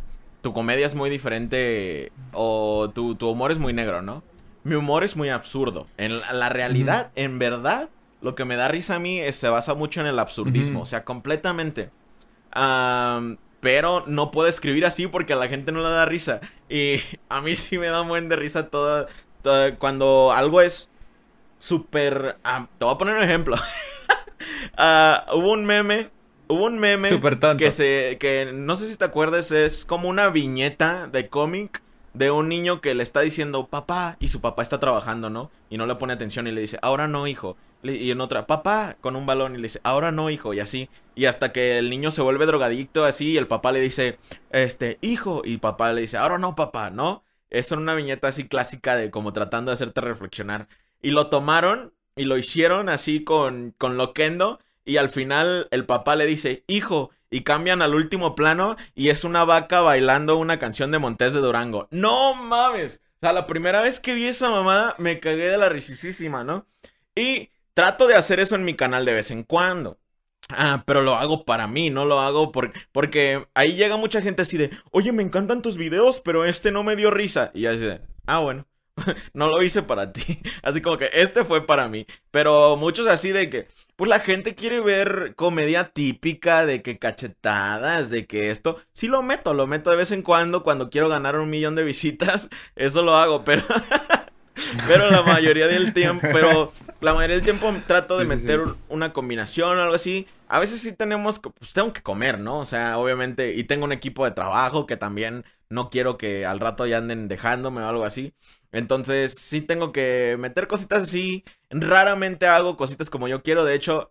tu comedia es muy diferente o tu, tu humor es muy negro, ¿no? Mi humor es muy absurdo. En la, realidad, en verdad, lo que me da risa a mí es, se basa mucho en el absurdismo, o sea, completamente. pero no puedo escribir así porque a la gente no le da risa. Y a mí sí me da un buen de risa todo, cuando algo es súper... te voy a poner un ejemplo. Ah, hubo un meme Hubo un meme que se que no sé si te acuerdas, es como una viñeta de cómic de un niño que le está diciendo papá y su papá está trabajando, ¿no? Y no le pone atención y le dice, "Ahora no, hijo." Y en otra, "Papá" con un balón y le dice, "Ahora no, hijo." Y así, y hasta que el niño se vuelve drogadicto así y el papá le dice, "Este, hijo." Y papá le dice, "Ahora no, papá." ¿No? Es una viñeta así clásica de como tratando de hacerte reflexionar. Y lo tomaron y lo hicieron así con con Loquendo y al final el papá le dice, hijo, y cambian al último plano y es una vaca bailando una canción de Montés de Durango. No mames. O sea, la primera vez que vi esa mamada me cagué de la risísima, ¿no? Y trato de hacer eso en mi canal de vez en cuando. Ah, pero lo hago para mí, no lo hago por, porque ahí llega mucha gente así de, oye, me encantan tus videos, pero este no me dio risa. Y así de, ah, bueno. no lo hice para ti. Así como que este fue para mí. Pero muchos así de que, pues la gente quiere ver comedia típica de que cachetadas, de que esto. Sí lo meto, lo meto de vez en cuando cuando quiero ganar un millón de visitas. Eso lo hago, pero... pero la mayoría del tiempo, pero la mayoría del tiempo trato de meter una combinación o algo así. A veces sí tenemos, pues tengo que comer, ¿no? O sea, obviamente, y tengo un equipo de trabajo que también no quiero que al rato ya anden dejándome o algo así. Entonces, sí tengo que meter cositas así. Raramente hago cositas como yo quiero. De hecho,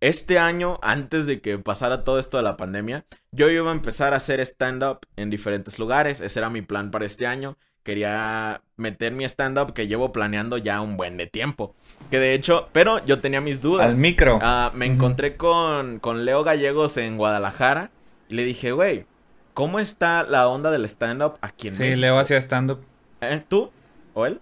este año, antes de que pasara todo esto de la pandemia, yo iba a empezar a hacer stand-up en diferentes lugares. Ese era mi plan para este año. Quería meter mi stand-up que llevo planeando ya un buen de tiempo. Que de hecho, pero yo tenía mis dudas. Al micro. Ah, me encontré con, con Leo Gallegos en Guadalajara. Y le dije, güey, ¿cómo está la onda del stand-up aquí en México? Sí, Leo hacía stand-up. ¿Eh? ¿Tú? ¿O él?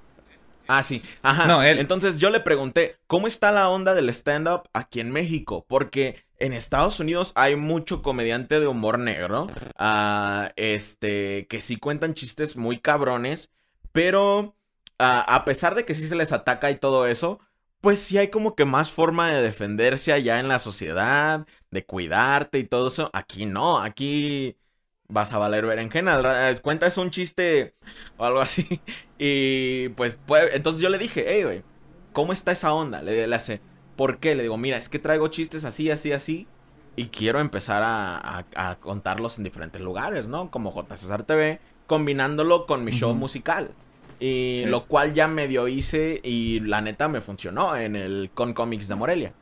Ah, sí. Ajá. No, él. Entonces yo le pregunté, ¿cómo está la onda del stand-up aquí en México? Porque en Estados Unidos hay mucho comediante de humor negro. Uh, este, que sí cuentan chistes muy cabrones. Pero uh, a pesar de que sí se les ataca y todo eso, pues sí hay como que más forma de defenderse allá en la sociedad, de cuidarte y todo eso. Aquí no, aquí vas a valer berenjena. Eh, cuentas un chiste o algo así. Y pues, pues entonces yo le dije, hey, güey, ¿cómo está esa onda? Le, le, hace, ¿por qué? Le digo, mira, es que traigo chistes así, así, así. Y quiero empezar a, a, contarlos en diferentes lugares, ¿no? Como JCR TV, combinándolo con mi show musical. Y lo cual ya medio hice y la neta me funcionó en el Con Comics de Morelia.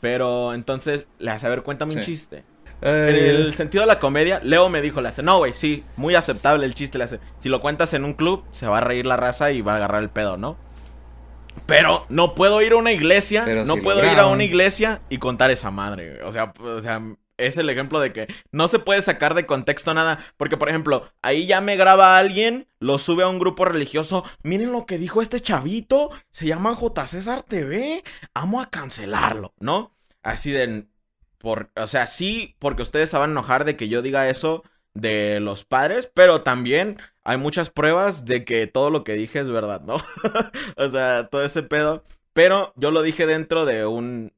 Pero entonces le hace, a ver, cuéntame un chiste. En el sentido de la comedia, Leo me dijo, le hace, no, güey, sí, muy aceptable el chiste, le hace. Si lo cuentas en un club, se va a reír la raza y va a agarrar el pedo, ¿no? Pero no puedo ir a una iglesia, no puedo ir a una iglesia y contar esa madre. O sea, o sea, es el ejemplo de que no se puede sacar de contexto nada. Porque, por ejemplo, ahí ya me graba alguien, lo sube a un grupo religioso. Miren lo que dijo este chavito. Se llama J. César TV. Amo a cancelarlo, ¿no? Así de. Por, o sea, sí, porque ustedes se van a enojar de que yo diga eso de los padres, pero también hay muchas pruebas de que todo lo que dije es verdad, ¿no? o sea, todo ese pedo. Pero yo lo dije dentro de un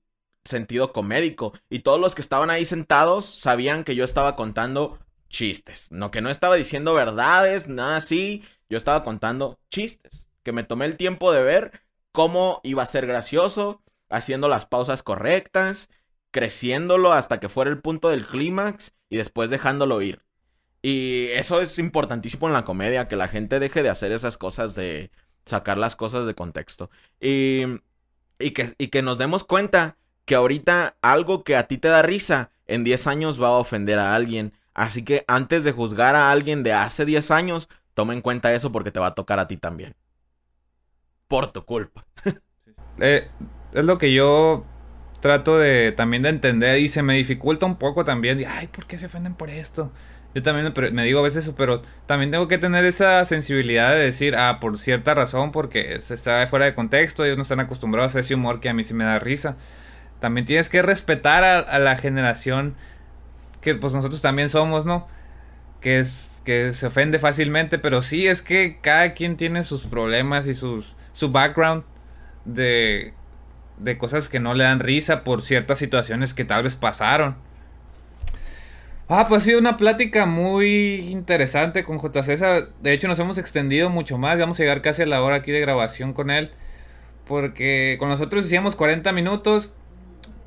sentido comédico. Y todos los que estaban ahí sentados sabían que yo estaba contando chistes. No que no estaba diciendo verdades, nada así. Yo estaba contando chistes. Que me tomé el tiempo de ver cómo iba a ser gracioso, haciendo las pausas correctas, creciéndolo hasta que fuera el punto del clímax y después dejándolo ir. Y eso es importantísimo en la comedia, que la gente deje de hacer esas cosas de sacar las cosas de contexto. Y, y, que, y que nos demos cuenta que ahorita algo que a ti te da risa, en 10 años va a ofender a alguien. Así que antes de juzgar a alguien de hace 10 años, toma en cuenta eso porque te va a tocar a ti también. Por tu culpa. Eh, es lo que yo trato de también de entender y se me dificulta un poco también. Ay, ¿por qué se ofenden por esto? Yo también me, digo a veces eso, pero también tengo que tener esa sensibilidad de decir, ah, por cierta razón, porque se está fuera de contexto, ellos no están acostumbrados a ese humor que a mí sí me da risa. También tienes que respetar a, la generación que pues nosotros también somos, ¿no? Que es que se ofende fácilmente, pero sí es que cada quien tiene sus problemas y sus su background de de cosas que no le dan risa por ciertas situaciones que tal vez pasaron. Ah, pues ha sido una plática muy interesante con J. César. De hecho, nos hemos extendido mucho más. Vamos a llegar casi a la hora aquí de grabación con él. Porque con nosotros decíamos 40 minutos.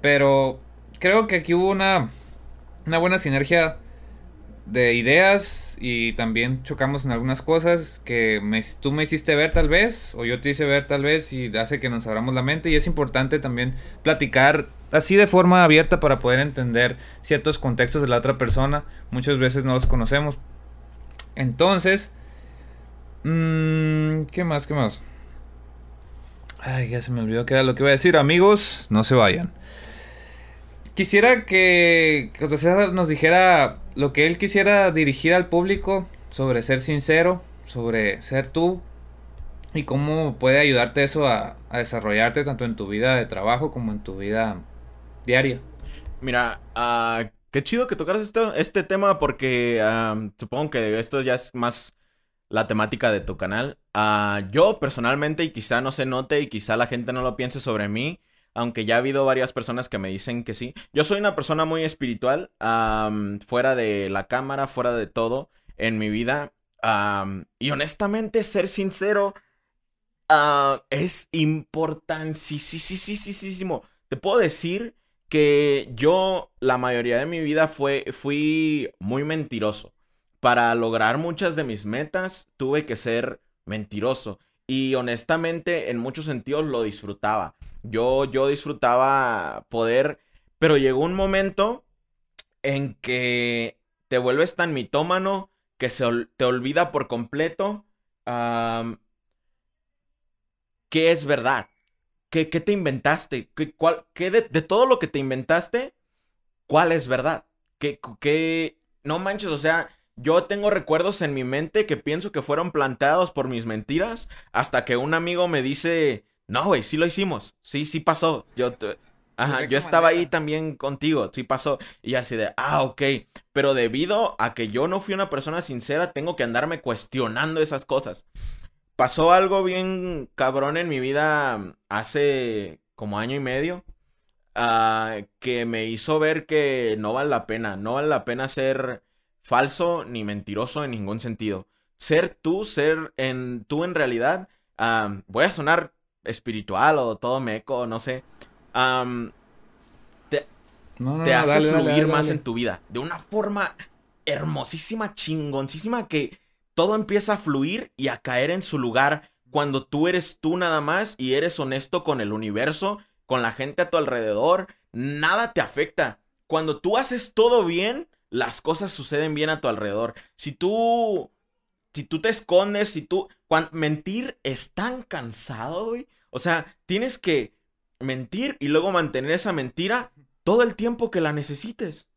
Pero creo que aquí hubo una, una buena sinergia de ideas y también chocamos en algunas cosas que tú me hiciste ver tal vez o yo te hice ver tal vez y hace que nos abramos la mente y es importante también platicar así de forma abierta para poder entender ciertos contextos de la otra persona. Muchas veces no los conocemos. Entonces, mmm, ¿qué más? ¿Qué más? Ay, ya se me olvidó que era lo que iba a decir. Amigos, no se vayan. Quisiera que César nos dijera lo que él quisiera dirigir al público sobre ser sincero, sobre ser tú y cómo puede ayudarte eso a, desarrollarte tanto en tu vida de trabajo como en tu vida diaria. Mira, uh, qué chido que tocaras este, este tema porque supongo que esto ya es más la temática de tu canal. Uh, yo personalmente, y quizá no se note y quizá la gente no lo piense sobre mí, aunque ya ha habido varias personas que me dicen que sí. Yo soy una persona muy espiritual, fuera de la cámara, fuera de todo en mi vida. y honestamente, ser sincero uh, es importantísimo. Te puedo decir que yo la mayoría de mi vida fue, fui muy mentiroso. Para lograr muchas de mis metas tuve que ser mentiroso. Y honestamente, en muchos sentidos lo disfrutaba. Yo, yo disfrutaba poder, pero llegó un momento en que te vuelves tan mitómano que se te olvida por completo qué es verdad. ¿Qué, qué te inventaste? ¿Qué, qué de, de, todo lo que te inventaste, cuál es verdad? ¿Qué, qué, no manches, o sea, yo tengo recuerdos en mi mente que pienso que fueron planteados por mis mentiras hasta que un amigo me dice, no, güey, sí lo hicimos, sí, sí pasó. Yo, Ajá, yo estaba ahí también contigo, sí pasó. Y así de, ah, ok. Pero debido a que yo no fui una persona sincera, tengo que andarme cuestionando esas cosas. Pasó algo bien cabrón en mi vida hace como año y medio. Ah, que me hizo ver que no vale la pena, no vale la pena ser falso ni mentiroso en ningún sentido. Ser tú, ser en tú en realidad, voy a sonar espiritual o todo meco, no sé. te, te hace fluir más en tu vida de una forma hermosísima, chingoncísima que todo empieza a fluir y a caer en su lugar cuando tú eres tú nada más y eres honesto con el universo, con la gente a tu alrededor, nada te afecta. Cuando tú haces todo bien, las cosas suceden bien a tu alrededor. Si tú, si tú te escondes, si tú, mentir es tan cansado, güey. O sea, tienes que mentir y luego mantener esa mentira todo el tiempo que la necesites.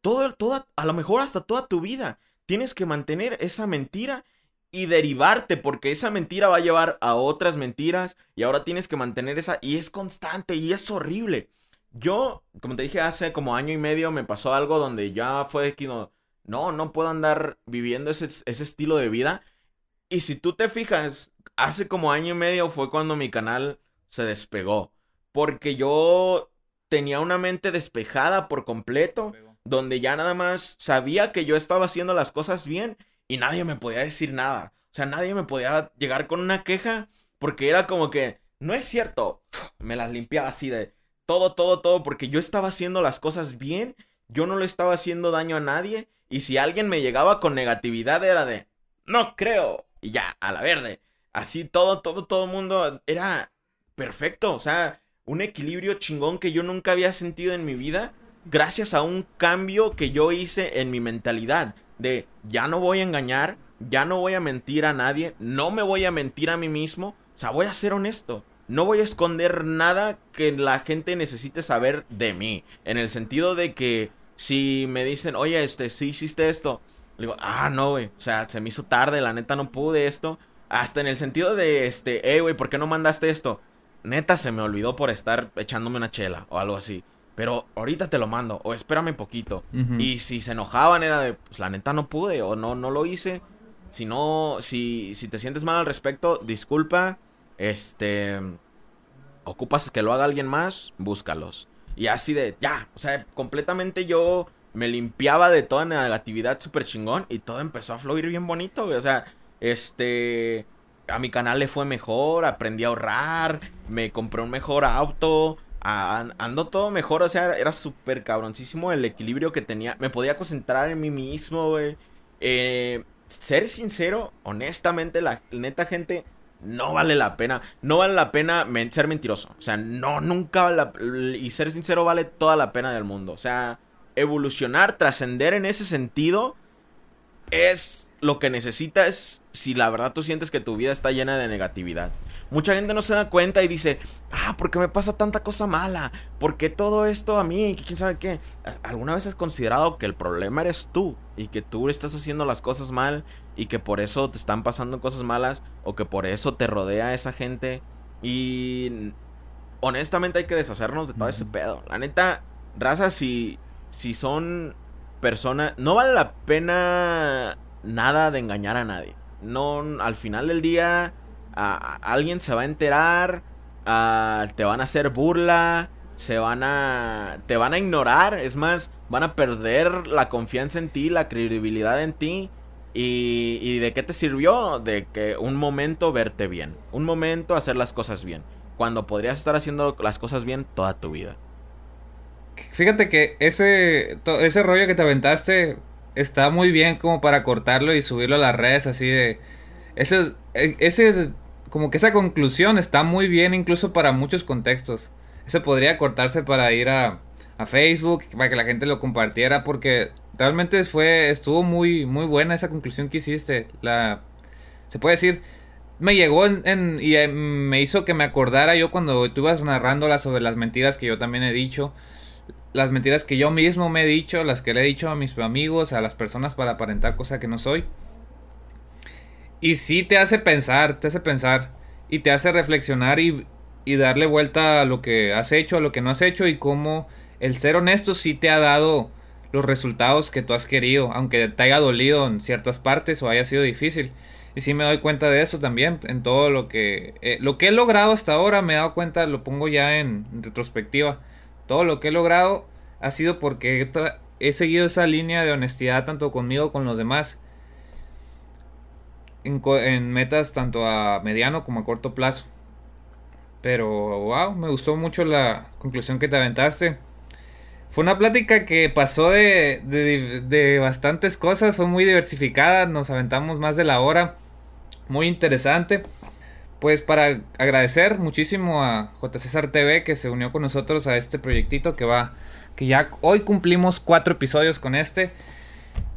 todo, toda, a lo mejor hasta toda tu vida, tienes que mantener esa mentira y derivarte, porque esa mentira va a llevar a otras mentiras y ahora tienes que mantener esa y es constante y es horrible. Yo, como te dije, hace como año y medio me pasó algo donde ya fue que no, no, no puedo andar viviendo ese, ese estilo de vida. Y si tú te fijas, hace como año y medio fue cuando mi canal se despegó. Porque yo tenía una mente despejada por completo, donde ya nada más sabía que yo estaba haciendo las cosas bien y nadie me podía decir nada. O sea, nadie me podía llegar con una queja porque era como que, no es cierto, me las limpiaba así de todo, todo, todo, porque yo estaba haciendo las cosas bien, yo no le estaba haciendo daño a nadie y si alguien me llegaba con negatividad era de, no creo, y ya, a la verde. Así todo, todo, todo el mundo era perfecto, o sea, un equilibrio chingón que yo nunca había sentido en mi vida gracias a un cambio que yo hice en mi mentalidad de ya no voy a engañar, ya no voy a mentir a nadie, no me voy a mentir a mí mismo, o sea, voy a ser honesto. No voy a esconder nada que la gente necesite saber de mí. En el sentido de que si me dicen, oye, este, sí hiciste esto. Le digo, ah, no, güey. O sea, se me hizo tarde, la neta no pude esto. Hasta en el sentido de, este, eh, güey, ¿por qué no mandaste esto? Neta se me olvidó por estar echándome una chela o algo así. Pero ahorita te lo mando, o espérame poquito. Y si se enojaban era de, pues la neta no pude, o no, no lo hice. Si no, si, si te sientes mal al respecto, disculpa. Este, ocupas que lo haga alguien más, búscalos. Y así de, ya, o sea, completamente yo me limpiaba de toda negatividad súper chingón y todo empezó a fluir bien bonito, O sea, este, a mi canal le fue mejor, aprendí a ahorrar, me compré un mejor auto, ando todo mejor, o sea, era súper cabroncísimo el equilibrio que tenía. Me podía concentrar en mí mismo, güey. Eh, ser sincero, honestamente, la neta gente, no vale la pena. No vale la pena ser mentiroso. O sea, no, nunca vale la, Y ser sincero vale toda la pena del mundo. O sea, evolucionar, trascender en ese sentido es lo que necesitas si la verdad tú sientes que tu vida está llena de negatividad. Mucha gente no se da cuenta y dice, ah, ¿por qué me pasa tanta cosa mala? ¿Por qué todo esto a mí? ¿Quién sabe qué? ¿Alguna vez has considerado que el problema eres tú? Y que tú estás haciendo las cosas mal y que por eso te están pasando cosas malas o que por eso te rodea esa gente. Y honestamente hay que deshacernos de todo ese pedo. La neta, raza, si, si son personas... No vale la pena nada de engañar a nadie. No, al final del día alguien se va a enterar, te van a hacer burla, se van a te van a ignorar, es más, van a perder la confianza en ti, la credibilidad en ti. Y, y, de qué te sirvió? De que un momento verte bien, un momento hacer las cosas bien, cuando podrías estar haciendo las cosas bien toda tu vida. Fíjate que ese, ese rollo que te aventaste está muy bien como para cortarlo y subirlo a las redes así de... Ese, e, ese como que esa conclusión está muy bien incluso para muchos contextos. Eso podría cortarse para ir a, a Facebook, para que la gente lo compartiera, porque realmente fue, estuvo muy, muy buena esa conclusión que hiciste. La, se puede decir, me llegó en, y eh, me hizo que me acordara yo cuando tú ibas narrándola sobre las mentiras que yo también he dicho. Las mentiras que yo mismo me he dicho, las que le he dicho a mis amigos, a las personas para aparentar cosa que no soy. Y sí te hace pensar, te hace pensar. Y te hace reflexionar y, y darle vuelta a lo que has hecho, a lo que no has hecho. Y cómo el ser honesto sí te ha dado los resultados que tú has querido. Aunque te haya dolido en ciertas partes o haya sido difícil. Y sí me doy cuenta de eso también. En todo lo que... Eh, lo que he logrado hasta ahora me he dado cuenta, lo pongo ya en, retrospectiva. Todo lo que he logrado ha sido porque he, he seguido esa línea de honestidad tanto conmigo como con los demás en, metas tanto a mediano como a corto plazo. Pero, wow, me gustó mucho la conclusión que te aventaste. Fue una plática que pasó de, de, bastantes cosas, fue muy diversificada, nos aventamos más de la hora, muy interesante. Pues para agradecer muchísimo a J. César TV que se unió con nosotros a este proyectito que va, que ya hoy cumplimos cuatro episodios con este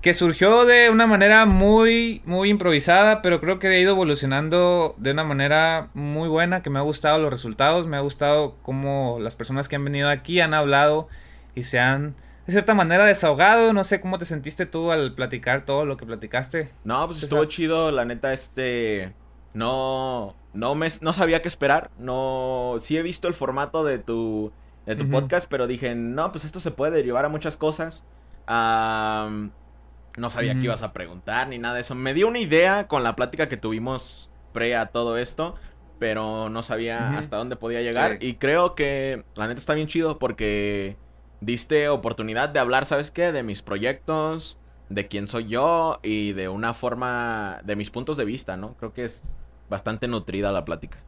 que surgió de una manera muy, muy improvisada, pero creo que ha ido evolucionando de una manera muy buena, que me ha gustado los resultados, me ha gustado cómo las personas que han venido aquí han hablado y se han de cierta manera desahogado. No sé cómo te sentiste tú al platicar todo lo que platicaste. No, pues estuvo chido, la neta, este. No. No me no sabía qué esperar. No. Sí he visto el formato de tu. de tu podcast, pero dije, no, pues esto se puede derivar a muchas cosas. no sabía qué ibas a preguntar ni nada de eso. Me dio una idea con la plática que tuvimos pre a todo esto. Pero no sabía hasta dónde podía llegar. Y creo que la neta está bien chido porque diste oportunidad de hablar, ¿sabes qué? De mis proyectos, de quién soy yo y de una forma, de mis puntos de vista, ¿no? Creo que es bastante nutrida la plática.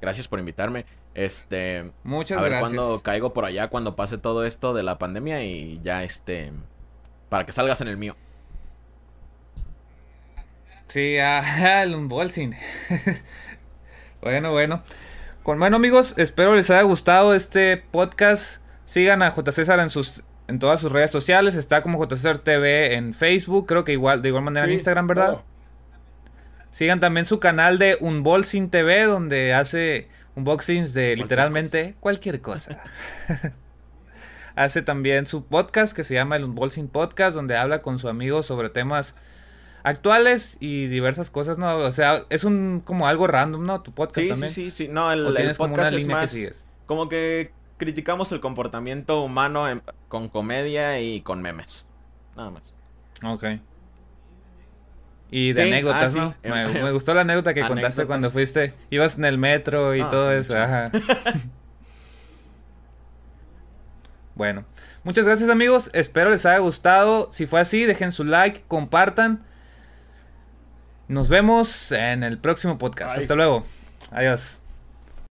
Gracias por invitarme. Este, muchas a ver cuando caigo por allá cuando pase todo esto de la pandemia y ya este para que salgas en el mío. Sí, ah, el unboxing. bueno, bueno. Con bueno amigos, espero les haya gustado este podcast. Sigan a J. César en sus en todas sus redes sociales. Está como J. César TV en Facebook. Creo que igual, de igual manera en Instagram, ¿verdad? Sigan también su canal de Unboxing TV, donde hace unboxings de literalmente cualquier cosa. hace también su podcast que se llama el Unboxing Podcast, donde habla con su amigo sobre temas actuales y diversas cosas, ¿no? O sea, es un como algo random, ¿no? Tu podcast también. Sí, sí, sí. No, el, podcast es más como que criticamos el comportamiento humano con comedia y con memes. Nada más. Ok. Y de anécdotas, ah, ¿no? Me, gustó la anécdota que contaste cuando fuiste, ibas en el metro y todo eso. Ajá. bueno, muchas gracias amigos, espero les haya gustado. Si fue así, dejen su like, compartan. Nos vemos en el próximo podcast. Hasta luego. Adiós.